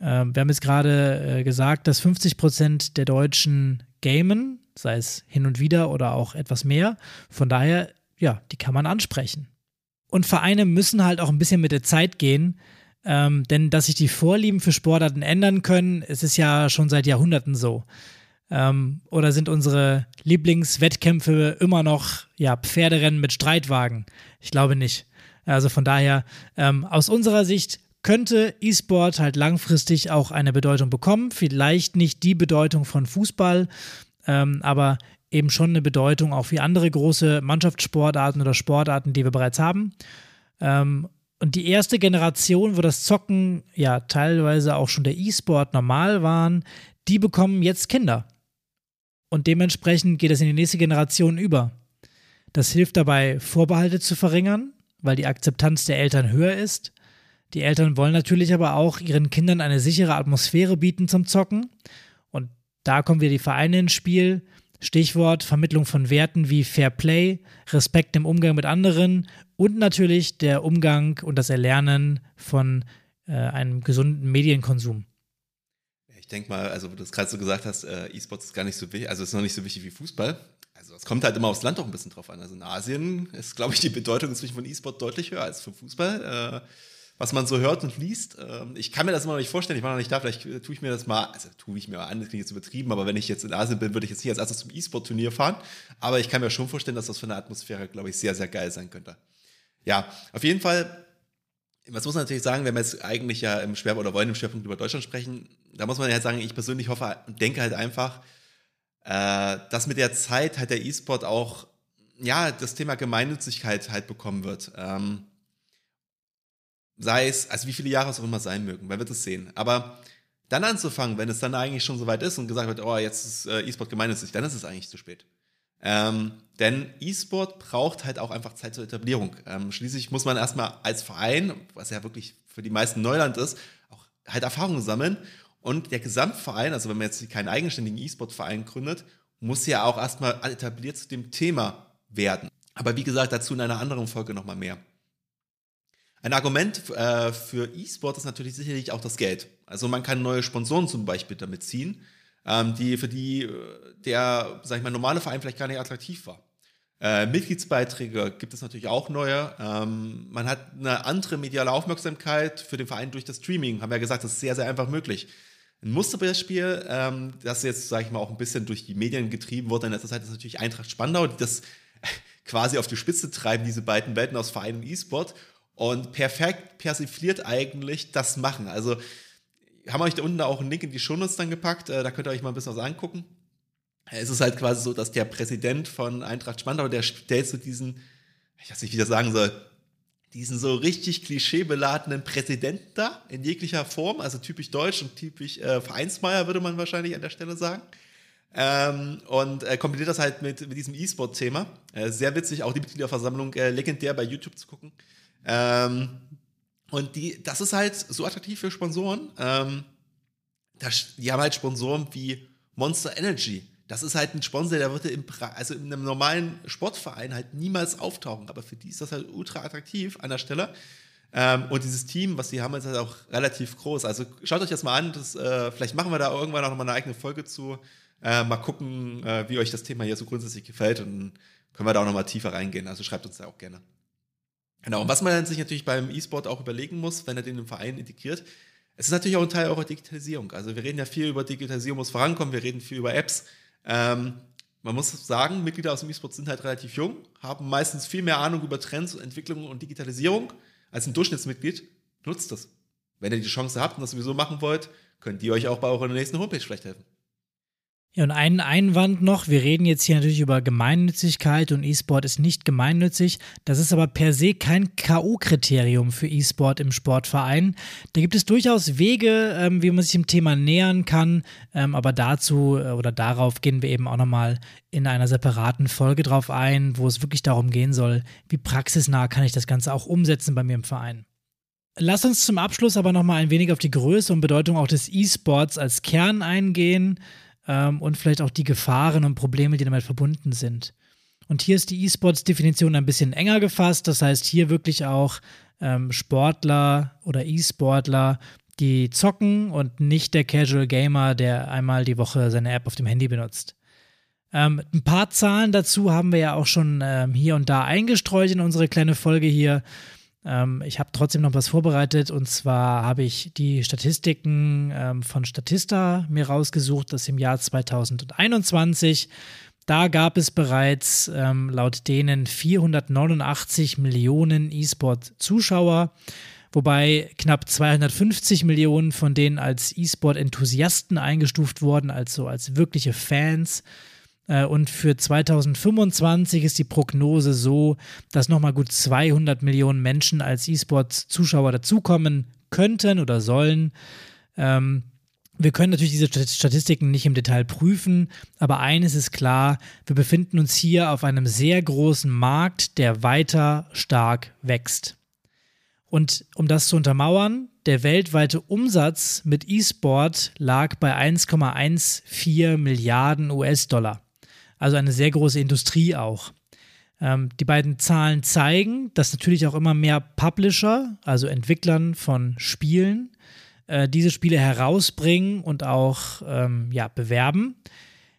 Ähm, wir haben jetzt gerade äh, gesagt, dass 50 Prozent der Deutschen gamen, sei es hin und wieder oder auch etwas mehr. Von daher, ja, die kann man ansprechen. Und Vereine müssen halt auch ein bisschen mit der Zeit gehen, ähm, denn dass sich die Vorlieben für Sportarten ändern können, es ist ja schon seit Jahrhunderten so. Ähm, oder sind unsere Lieblingswettkämpfe immer noch ja, Pferderennen mit Streitwagen? Ich glaube nicht. Also von daher, ähm, aus unserer Sicht könnte E-Sport halt langfristig auch eine Bedeutung bekommen. Vielleicht nicht die Bedeutung von Fußball, ähm, aber eben schon eine Bedeutung auch wie andere große Mannschaftssportarten oder Sportarten, die wir bereits haben. Ähm, und die erste Generation, wo das Zocken ja teilweise auch schon der E-Sport normal waren, die bekommen jetzt Kinder. Und dementsprechend geht es in die nächste Generation über. Das hilft dabei, Vorbehalte zu verringern, weil die Akzeptanz der Eltern höher ist. Die Eltern wollen natürlich aber auch ihren Kindern eine sichere Atmosphäre bieten zum Zocken. Und da kommen wir die Vereine ins Spiel. Stichwort Vermittlung von Werten wie Fair Play, Respekt im Umgang mit anderen und natürlich der Umgang und das Erlernen von äh, einem gesunden Medienkonsum. Ich denke mal, also, wo du das gerade so gesagt hast, äh, E-Sports ist gar nicht so wichtig, also ist noch nicht so wichtig wie Fußball. Also es kommt halt immer aufs Land auch ein bisschen drauf an. Also in Asien ist, glaube ich, die Bedeutung inzwischen von E-Sport deutlich höher als für Fußball. Äh, was man so hört und liest. Ähm, ich kann mir das immer noch nicht vorstellen, ich war noch nicht da, vielleicht tue ich mir das mal, also tue ich mir mal an, das klingt jetzt übertrieben, aber wenn ich jetzt in Asien bin, würde ich jetzt nicht als erstes zum E-Sport-Turnier fahren. Aber ich kann mir schon vorstellen, dass das für eine Atmosphäre, glaube ich, sehr, sehr geil sein könnte. Ja, auf jeden Fall, was muss man natürlich sagen, wenn wir jetzt eigentlich ja im Schwerpunkt oder wollen im Schwerpunkt über Deutschland sprechen, da muss man ja halt sagen, ich persönlich hoffe und denke halt einfach, äh, dass mit der Zeit halt der E-Sport auch, ja, das Thema Gemeinnützigkeit halt bekommen wird. Ähm, sei es, also wie viele Jahre es auch immer sein mögen, man wird es sehen. Aber dann anzufangen, wenn es dann eigentlich schon soweit ist und gesagt wird, oh, jetzt ist äh, E-Sport gemeinnützig, dann ist es eigentlich zu spät. Ähm, denn E-Sport braucht halt auch einfach Zeit zur Etablierung. Ähm, schließlich muss man erstmal als Verein, was ja wirklich für die meisten Neuland ist, auch halt Erfahrungen sammeln. Und der Gesamtverein, also wenn man jetzt keinen eigenständigen E-Sport-Verein gründet, muss ja auch erstmal etabliert zu dem Thema werden. Aber wie gesagt, dazu in einer anderen Folge nochmal mehr. Ein Argument äh, für E-Sport ist natürlich sicherlich auch das Geld. Also man kann neue Sponsoren zum Beispiel damit ziehen, ähm, die für die äh, der, sag ich mal, normale Verein vielleicht gar nicht attraktiv war. Äh, Mitgliedsbeiträge gibt es natürlich auch neue. Ähm, man hat eine andere mediale Aufmerksamkeit für den Verein durch das Streaming. Haben wir ja gesagt, das ist sehr, sehr einfach möglich. Ein Musterbeispiel, ähm, das jetzt, sage ich mal, auch ein bisschen durch die Medien getrieben wurde in letzter Zeit, ist natürlich Eintracht Spandau, die das *laughs* quasi auf die Spitze treiben, diese beiden Welten aus Verein und E-Sport und perfekt persifliert eigentlich das machen. Also haben wir euch da unten auch einen Link in die Shownotes dann gepackt, äh, da könnt ihr euch mal ein bisschen was angucken. Es ist halt quasi so, dass der Präsident von Eintracht Spandau, der stellt so diesen, ich weiß nicht, wie ich das sagen soll, diesen so richtig klischeebeladenen Präsidenten da in jeglicher Form, also typisch deutsch und typisch äh, Vereinsmeier, würde man wahrscheinlich an der Stelle sagen. Ähm, und äh, kombiniert das halt mit, mit diesem E-Sport-Thema. Äh, sehr witzig, auch die Mitgliederversammlung äh, legendär bei YouTube zu gucken. Ähm, und die, das ist halt so attraktiv für Sponsoren. Ähm, das, die haben halt Sponsoren wie Monster Energy. Das ist halt ein Sponsor, der würde im, also in einem normalen Sportverein halt niemals auftauchen. Aber für die ist das halt ultra attraktiv an der Stelle. Ähm, und dieses Team, was sie haben, ist halt auch relativ groß. Also schaut euch das mal an. Das, äh, vielleicht machen wir da irgendwann auch noch mal eine eigene Folge zu. Äh, mal gucken, äh, wie euch das Thema hier so grundsätzlich gefällt. Und können wir da auch noch mal tiefer reingehen. Also schreibt uns da auch gerne. Genau. Und was man sich natürlich beim E-Sport auch überlegen muss, wenn er den im Verein integriert, es ist natürlich auch ein Teil eurer Digitalisierung. Also wir reden ja viel über Digitalisierung muss vorankommen, wir reden viel über Apps. Ähm, man muss sagen, Mitglieder aus dem E-Sport sind halt relativ jung, haben meistens viel mehr Ahnung über Trends, Entwicklung und Digitalisierung als ein Durchschnittsmitglied. Nutzt das. Wenn ihr die Chance habt und das sowieso machen wollt, könnt ihr euch auch bei eurer nächsten Homepage vielleicht helfen. Ja, und einen Einwand noch, wir reden jetzt hier natürlich über Gemeinnützigkeit und E-Sport ist nicht gemeinnützig. Das ist aber per se kein K.O.-Kriterium für E-Sport im Sportverein. Da gibt es durchaus Wege, ähm, wie man sich dem Thema nähern kann, ähm, aber dazu äh, oder darauf gehen wir eben auch nochmal in einer separaten Folge drauf ein, wo es wirklich darum gehen soll, wie praxisnah kann ich das Ganze auch umsetzen bei mir im Verein. Lass uns zum Abschluss aber nochmal ein wenig auf die Größe und Bedeutung auch des E-Sports als Kern eingehen ähm, und vielleicht auch die Gefahren und Probleme, die damit verbunden sind. Und hier ist die E-Sports-Definition ein bisschen enger gefasst. Das heißt, hier wirklich auch ähm, Sportler oder E-Sportler, die zocken und nicht der Casual Gamer, der einmal die Woche seine App auf dem Handy benutzt. Ähm, ein paar Zahlen dazu haben wir ja auch schon ähm, hier und da eingestreut in unsere kleine Folge hier. Ähm, ich habe trotzdem noch was vorbereitet und zwar habe ich die Statistiken ähm, von Statista mir rausgesucht, das im Jahr 2021. Da gab es bereits ähm, laut denen 489 Millionen E-Sport-Zuschauer, wobei knapp 250 Millionen von denen als E-Sport-Enthusiasten eingestuft wurden, also als wirkliche Fans. Äh, und für 2025 ist die Prognose so, dass nochmal gut 200 Millionen Menschen als E-Sports-Zuschauer dazukommen könnten oder sollen. Ähm, wir können natürlich diese Statistiken nicht im Detail prüfen, aber eines ist klar, wir befinden uns hier auf einem sehr großen Markt, der weiter stark wächst. Und um das zu untermauern, der weltweite Umsatz mit E-Sport lag bei 1,14 Milliarden US-Dollar. Also eine sehr große Industrie auch. Ähm, die beiden Zahlen zeigen, dass natürlich auch immer mehr Publisher, also Entwicklern von Spielen, äh, diese Spiele herausbringen und auch ähm, ja, bewerben.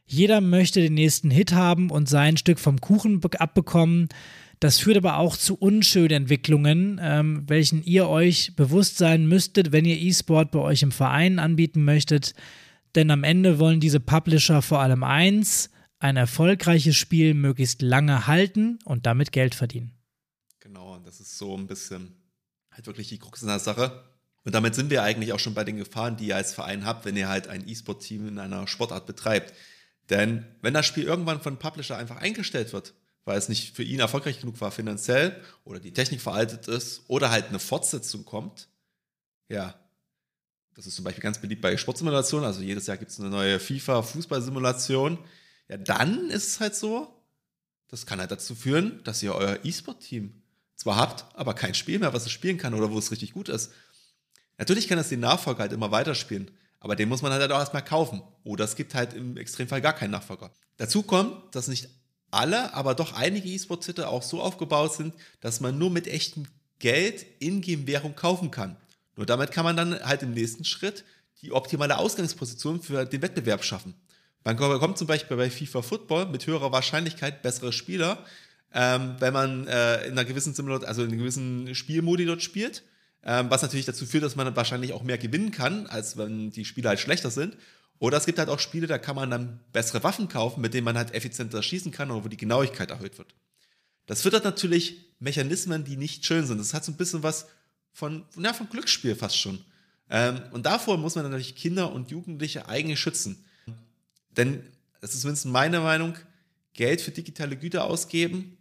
Jeder möchte den nächsten Hit haben und sein Stück vom Kuchen abbekommen. Das führt aber auch zu unschönen Entwicklungen, ähm, welchen ihr euch bewusst sein müsstet, wenn ihr E-Sport bei euch im Verein anbieten möchtet. Denn am Ende wollen diese Publisher vor allem eins, ein erfolgreiches Spiel möglichst lange halten und damit Geld verdienen. Genau, das ist so ein bisschen halt wirklich die Krux in der Sache. Und damit sind wir eigentlich auch schon bei den Gefahren, die ihr als Verein habt, wenn ihr halt ein E-Sport-Team in einer Sportart betreibt. Denn wenn das Spiel irgendwann von Publisher einfach eingestellt wird, weil es nicht für ihn erfolgreich genug war finanziell oder die Technik veraltet ist oder halt eine Fortsetzung kommt, ja, das ist zum Beispiel ganz beliebt bei Sportsimulationen, also jedes Jahr gibt es eine neue FIFA-Fußballsimulation, ja, dann ist es halt so, das kann halt dazu führen, dass ihr euer E-Sport-Team zwar habt, aber kein Spiel mehr, was es spielen kann oder wo es richtig gut ist. Natürlich kann es den Nachfolger halt immer weiterspielen, aber den muss man halt auch erstmal kaufen. Oder es gibt halt im Extremfall gar keinen Nachfolger. Dazu kommt, dass nicht alle, aber doch einige E-Sport-Titel auch so aufgebaut sind, dass man nur mit echtem Geld Ingame-Währung kaufen kann. Nur damit kann man dann halt im nächsten Schritt die optimale Ausgangsposition für den Wettbewerb schaffen. Man bekommt zum Beispiel bei FIFA Football mit höherer Wahrscheinlichkeit bessere Spieler, ähm, wenn man äh, in einer gewissen Simulation, also in einem gewissen Spielmodi dort spielt, ähm, was natürlich dazu führt, dass man wahrscheinlich auch mehr gewinnen kann, als wenn die Spieler halt schlechter sind. Oder es gibt halt auch Spiele, da kann man dann bessere Waffen kaufen, mit denen man halt effizienter schießen kann oder wo die Genauigkeit erhöht wird. Das füttert natürlich Mechanismen, die nicht schön sind. Das hat so ein bisschen was von, ja, von Glücksspiel fast schon. Ähm, und davor muss man natürlich Kinder und Jugendliche eigentlich schützen. Denn es ist zumindest meine Meinung, Geld für digitale Güter ausgeben,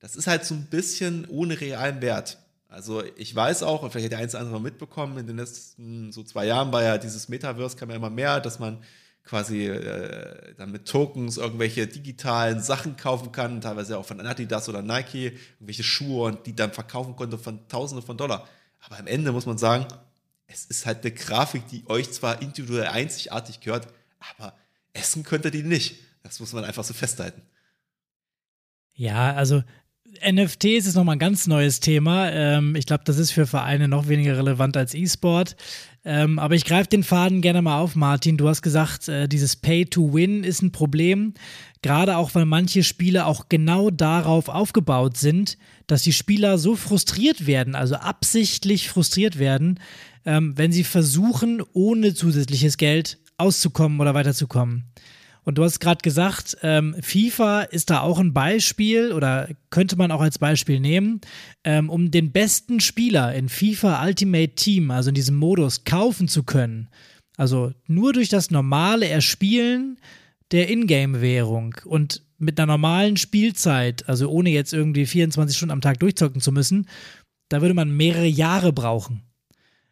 das ist halt so ein bisschen ohne realen Wert. Also ich weiß auch, und vielleicht hat der eins oder andere mitbekommen, in den letzten so zwei Jahren war ja dieses Metaverse kam ja immer mehr, dass man quasi äh, dann mit Tokens irgendwelche digitalen Sachen kaufen kann, teilweise auch von Adidas oder Nike, irgendwelche Schuhe und die dann verkaufen konnte von Tausenden von Dollar. Aber am Ende muss man sagen, es ist halt eine Grafik, die euch zwar individuell einzigartig gehört, aber essen könnt ihr die nicht. Das muss man einfach so festhalten. Ja, also NFTs ist nochmal ein ganz neues Thema. Ähm, ich glaube, das ist für Vereine noch weniger relevant als E-Sport. Ähm, aber ich greife den Faden gerne mal auf, Martin. Du hast gesagt, äh, dieses Pay-to-Win ist ein Problem. Gerade auch, weil manche Spiele auch genau darauf aufgebaut sind, dass die Spieler so frustriert werden, also absichtlich frustriert werden, ähm, wenn sie versuchen, ohne zusätzliches Geld auszukommen oder weiterzukommen. Und du hast gerade gesagt, ähm, FIFA ist da auch ein Beispiel oder könnte man auch als Beispiel nehmen, ähm, um den besten Spieler in FIFA Ultimate Team, also in diesem Modus, kaufen zu können. Also nur durch das normale Erspielen der Ingame-Währung und mit einer normalen Spielzeit, also ohne jetzt irgendwie 24 Stunden am Tag durchzocken zu müssen, da würde man mehrere Jahre brauchen.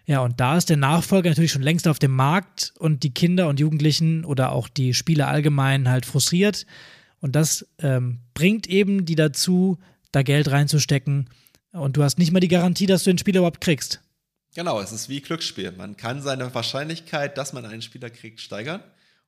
Ja, und da ist der Nachfolger natürlich schon längst auf dem Markt und die Kinder und Jugendlichen oder auch die Spieler allgemein halt frustriert. Und das ähm, bringt eben die dazu, da Geld reinzustecken. Und du hast nicht mal die Garantie, dass du den Spieler überhaupt kriegst. Genau, es ist wie Glücksspiel. Man kann seine Wahrscheinlichkeit, dass man einen Spieler kriegt, steigern.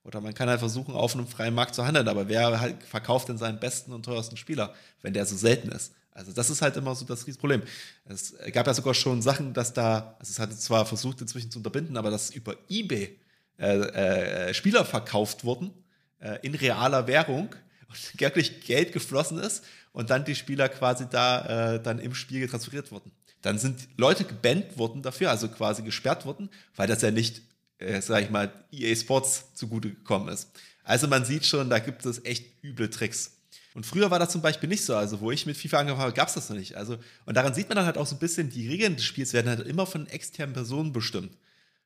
Oder man kann halt versuchen, auf einem freien Markt zu handeln. Aber wer halt verkauft denn seinen besten und teuersten Spieler, wenn der so selten ist? Also das ist halt immer so das Riesenproblem. Es gab ja sogar schon Sachen, dass da, also es hat zwar versucht inzwischen zu unterbinden, aber dass über eBay äh, äh, Spieler verkauft wurden äh, in realer Währung und *laughs* wirklich Geld geflossen ist und dann die Spieler quasi da äh, dann im Spiel transferiert wurden. Dann sind Leute gebannt worden dafür, also quasi gesperrt worden, weil das ja nicht, äh, sag ich mal, EA Sports zugute gekommen ist. Also man sieht schon, da gibt es echt üble Tricks. Und früher war das zum Beispiel nicht so. Also, wo ich mit FIFA angefangen habe, gab es das noch nicht. Also, und daran sieht man dann halt auch so ein bisschen, die Regeln des Spiels werden halt immer von externen Personen bestimmt.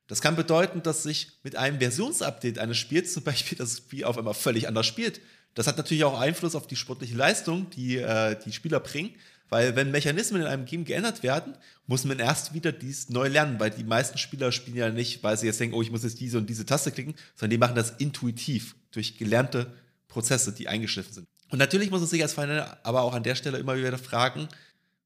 Das kann bedeuten, dass sich mit einem Versionsupdate eines Spiels zum Beispiel das Spiel auf einmal völlig anders spielt. Das hat natürlich auch Einfluss auf die sportliche Leistung, die äh, die Spieler bringen, weil wenn Mechanismen in einem Game geändert werden, muss man erst wieder dies neu lernen, weil die meisten Spieler spielen ja nicht, weil sie jetzt denken, oh, ich muss jetzt diese und diese Taste klicken, sondern die machen das intuitiv durch gelernte Prozesse, die eingeschliffen sind. Und natürlich muss man sich als Verein aber auch an der Stelle immer wieder fragen,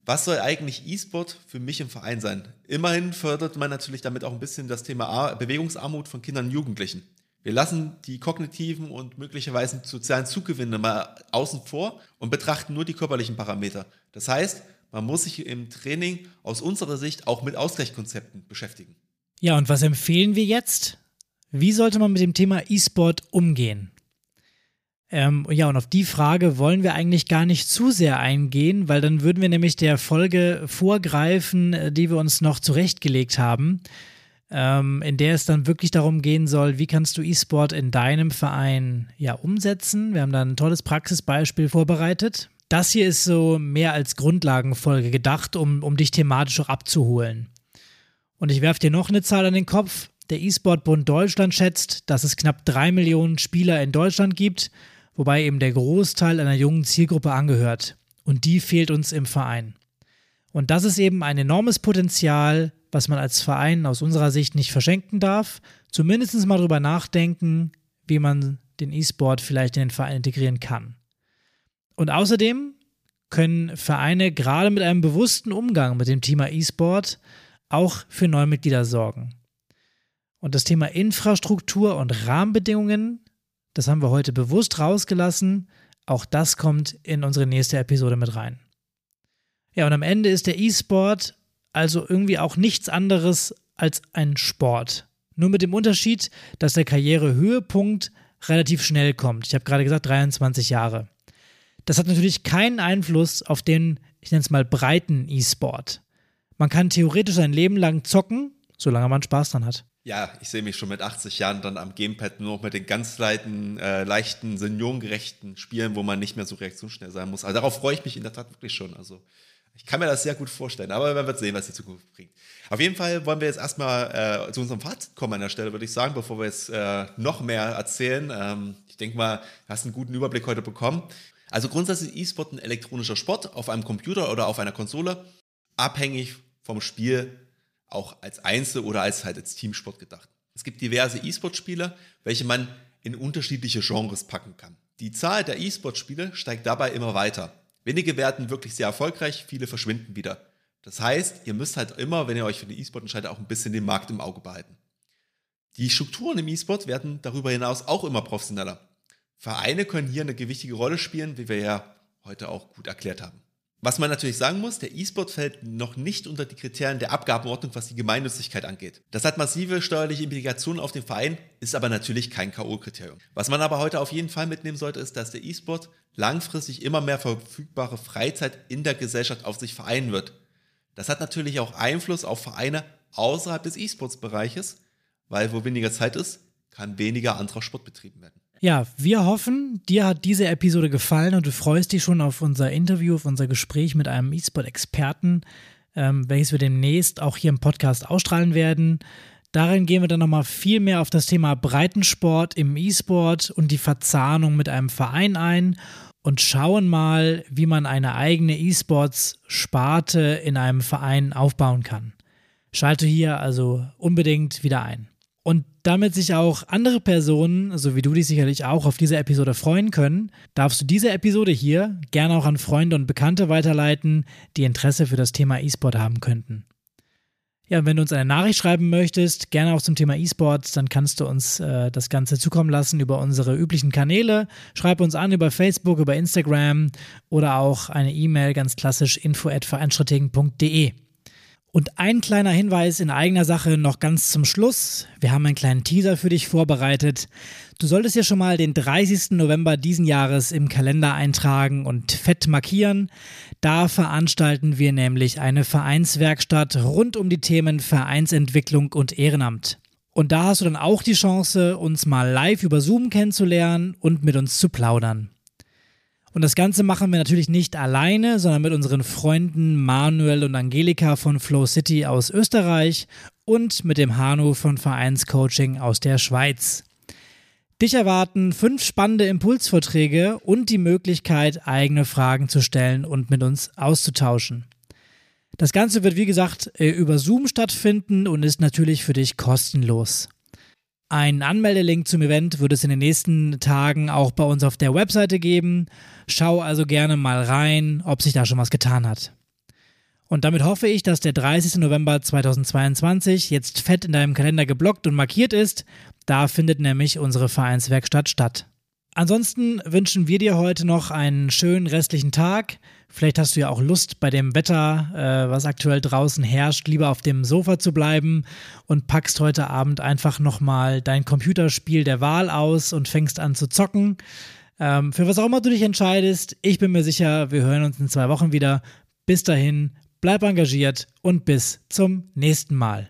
was soll eigentlich E-Sport für mich im Verein sein? Immerhin fördert man natürlich damit auch ein bisschen das Thema Bewegungsarmut von Kindern und Jugendlichen. Wir lassen die kognitiven und möglicherweise sozialen Zugewinne mal außen vor und betrachten nur die körperlichen Parameter. Das heißt, man muss sich im Training aus unserer Sicht auch mit Ausgleichskonzepten beschäftigen. Ja, und was empfehlen wir jetzt? Wie sollte man mit dem Thema E-Sport umgehen? Ähm, ja, und auf die Frage wollen wir eigentlich gar nicht zu sehr eingehen, weil dann würden wir nämlich der Folge vorgreifen, äh, die wir uns noch zurechtgelegt haben, ähm, in der es dann wirklich darum gehen soll, wie kannst du E-Sport in deinem Verein ja umsetzen. Wir haben da ein tolles Praxisbeispiel vorbereitet. Das hier ist so mehr als Grundlagenfolge gedacht, um, um dich thematisch auch abzuholen. Und ich werfe dir noch eine Zahl an den Kopf. Der E-Sport-Bund Deutschland schätzt, dass es knapp drei Millionen Spieler in Deutschland gibt wobei eben der Großteil einer jungen Zielgruppe angehört. Und die fehlt uns im Verein. Und das ist eben ein enormes Potenzial, was man als Verein aus unserer Sicht nicht verschenken darf. Zumindest mal drüber nachdenken, wie man den E-Sport vielleicht in den Verein integrieren kann. Und außerdem können Vereine gerade mit einem bewussten Umgang mit dem Thema E-Sport auch für neue Mitglieder sorgen. Und das Thema Infrastruktur und Rahmenbedingungen das haben wir heute bewusst rausgelassen. Auch das kommt in unsere nächste Episode mit rein. Ja, und am Ende ist der E-Sport also irgendwie auch nichts anderes als ein Sport. Nur mit dem Unterschied, dass der Karrierehöhepunkt relativ schnell kommt. Ich habe gerade gesagt 23 Jahre. Das hat natürlich keinen Einfluss auf den, ich nenne es mal, breiten E-Sport. Man kann theoretisch sein Leben lang zocken, solange man Spaß dran hat ja, ich sehe mich schon mit 80 Jahren dann am Gamepad nur noch mit den ganz leiten, äh, leichten, seniorengerechten Spielen, wo man nicht mehr so reaktionsschnell sein muss. Also darauf freue ich mich in der Tat wirklich schon. Also ich kann mir das sehr gut vorstellen, aber man wird sehen, was die Zukunft bringt. Auf jeden Fall wollen wir jetzt erstmal äh, zu unserem Fazit kommen an der Stelle, würde ich sagen, bevor wir jetzt äh, noch mehr erzählen. Ähm, ich denke mal, du hast einen guten Überblick heute bekommen. Also grundsätzlich E-Sport ein elektronischer Sport auf einem Computer oder auf einer Konsole, abhängig vom Spiel auch als Einzel- oder als halt als Teamsport gedacht. Es gibt diverse E-Sport-Spiele, welche man in unterschiedliche Genres packen kann. Die Zahl der E-Sport-Spiele steigt dabei immer weiter. Wenige werden wirklich sehr erfolgreich, viele verschwinden wieder. Das heißt, ihr müsst halt immer, wenn ihr euch für den E-Sport entscheidet, auch ein bisschen den Markt im Auge behalten. Die Strukturen im E-Sport werden darüber hinaus auch immer professioneller. Vereine können hier eine gewichtige Rolle spielen, wie wir ja heute auch gut erklärt haben. Was man natürlich sagen muss, der E-Sport fällt noch nicht unter die Kriterien der Abgabenordnung, was die Gemeinnützigkeit angeht. Das hat massive steuerliche Implikationen auf den Verein, ist aber natürlich kein K.O.-Kriterium. Was man aber heute auf jeden Fall mitnehmen sollte, ist, dass der E-Sport langfristig immer mehr verfügbare Freizeit in der Gesellschaft auf sich vereinen wird. Das hat natürlich auch Einfluss auf Vereine außerhalb des E-Sports-Bereiches, weil wo weniger Zeit ist, kann weniger anderer Sport betrieben werden. Ja, wir hoffen, dir hat diese Episode gefallen und du freust dich schon auf unser Interview, auf unser Gespräch mit einem E-Sport-Experten, ähm, welches wir demnächst auch hier im Podcast ausstrahlen werden. Darin gehen wir dann nochmal viel mehr auf das Thema Breitensport im E-Sport und die Verzahnung mit einem Verein ein und schauen mal, wie man eine eigene E-Sports-Sparte in einem Verein aufbauen kann. Schalte hier also unbedingt wieder ein. Damit sich auch andere Personen, so wie du dich sicherlich auch, auf diese Episode freuen können, darfst du diese Episode hier gerne auch an Freunde und Bekannte weiterleiten, die Interesse für das Thema E-Sport haben könnten. Ja, wenn du uns eine Nachricht schreiben möchtest, gerne auch zum Thema E-Sports, dann kannst du uns äh, das Ganze zukommen lassen über unsere üblichen Kanäle. Schreib uns an über Facebook, über Instagram oder auch eine E-Mail ganz klassisch info at info@vereinstrategen.de. Und ein kleiner Hinweis in eigener Sache noch ganz zum Schluss. Wir haben einen kleinen Teaser für dich vorbereitet. Du solltest ja schon mal den 30. November diesen Jahres im Kalender eintragen und fett markieren. Da veranstalten wir nämlich eine Vereinswerkstatt rund um die Themen Vereinsentwicklung und Ehrenamt. Und da hast du dann auch die Chance, uns mal live über Zoom kennenzulernen und mit uns zu plaudern. Und das Ganze machen wir natürlich nicht alleine, sondern mit unseren Freunden Manuel und Angelika von Flow City aus Österreich und mit dem Hanu von Vereinscoaching aus der Schweiz. Dich erwarten fünf spannende Impulsvorträge und die Möglichkeit, eigene Fragen zu stellen und mit uns auszutauschen. Das Ganze wird, wie gesagt, äh, über Zoom stattfinden und ist natürlich für dich kostenlos. Ein Anmeldelink zum Event wird es in den nächsten Tagen auch bei uns auf der Webseite geben. Schau also gerne mal rein, ob sich da schon was getan hat. Und damit hoffe ich, dass der 30. November 2022 jetzt fett in deinem Kalender geblockt und markiert ist. Da findet nämlich unsere Vereinswerkstatt statt. Ansonsten wünschen wir dir heute noch einen schönen restlichen Tag. Vielleicht hast du ja auch Lust, bei dem Wetter, äh, was aktuell draußen herrscht, lieber auf dem Sofa zu bleiben und packst heute Abend einfach nochmal dein Computerspiel der Wahl aus und fängst an zu zocken. Ähm, für was auch immer du dich entscheidest, ich bin mir sicher, wir hören uns in zwei Wochen wieder. Bis dahin, bleib engagiert und bis zum nächsten Mal.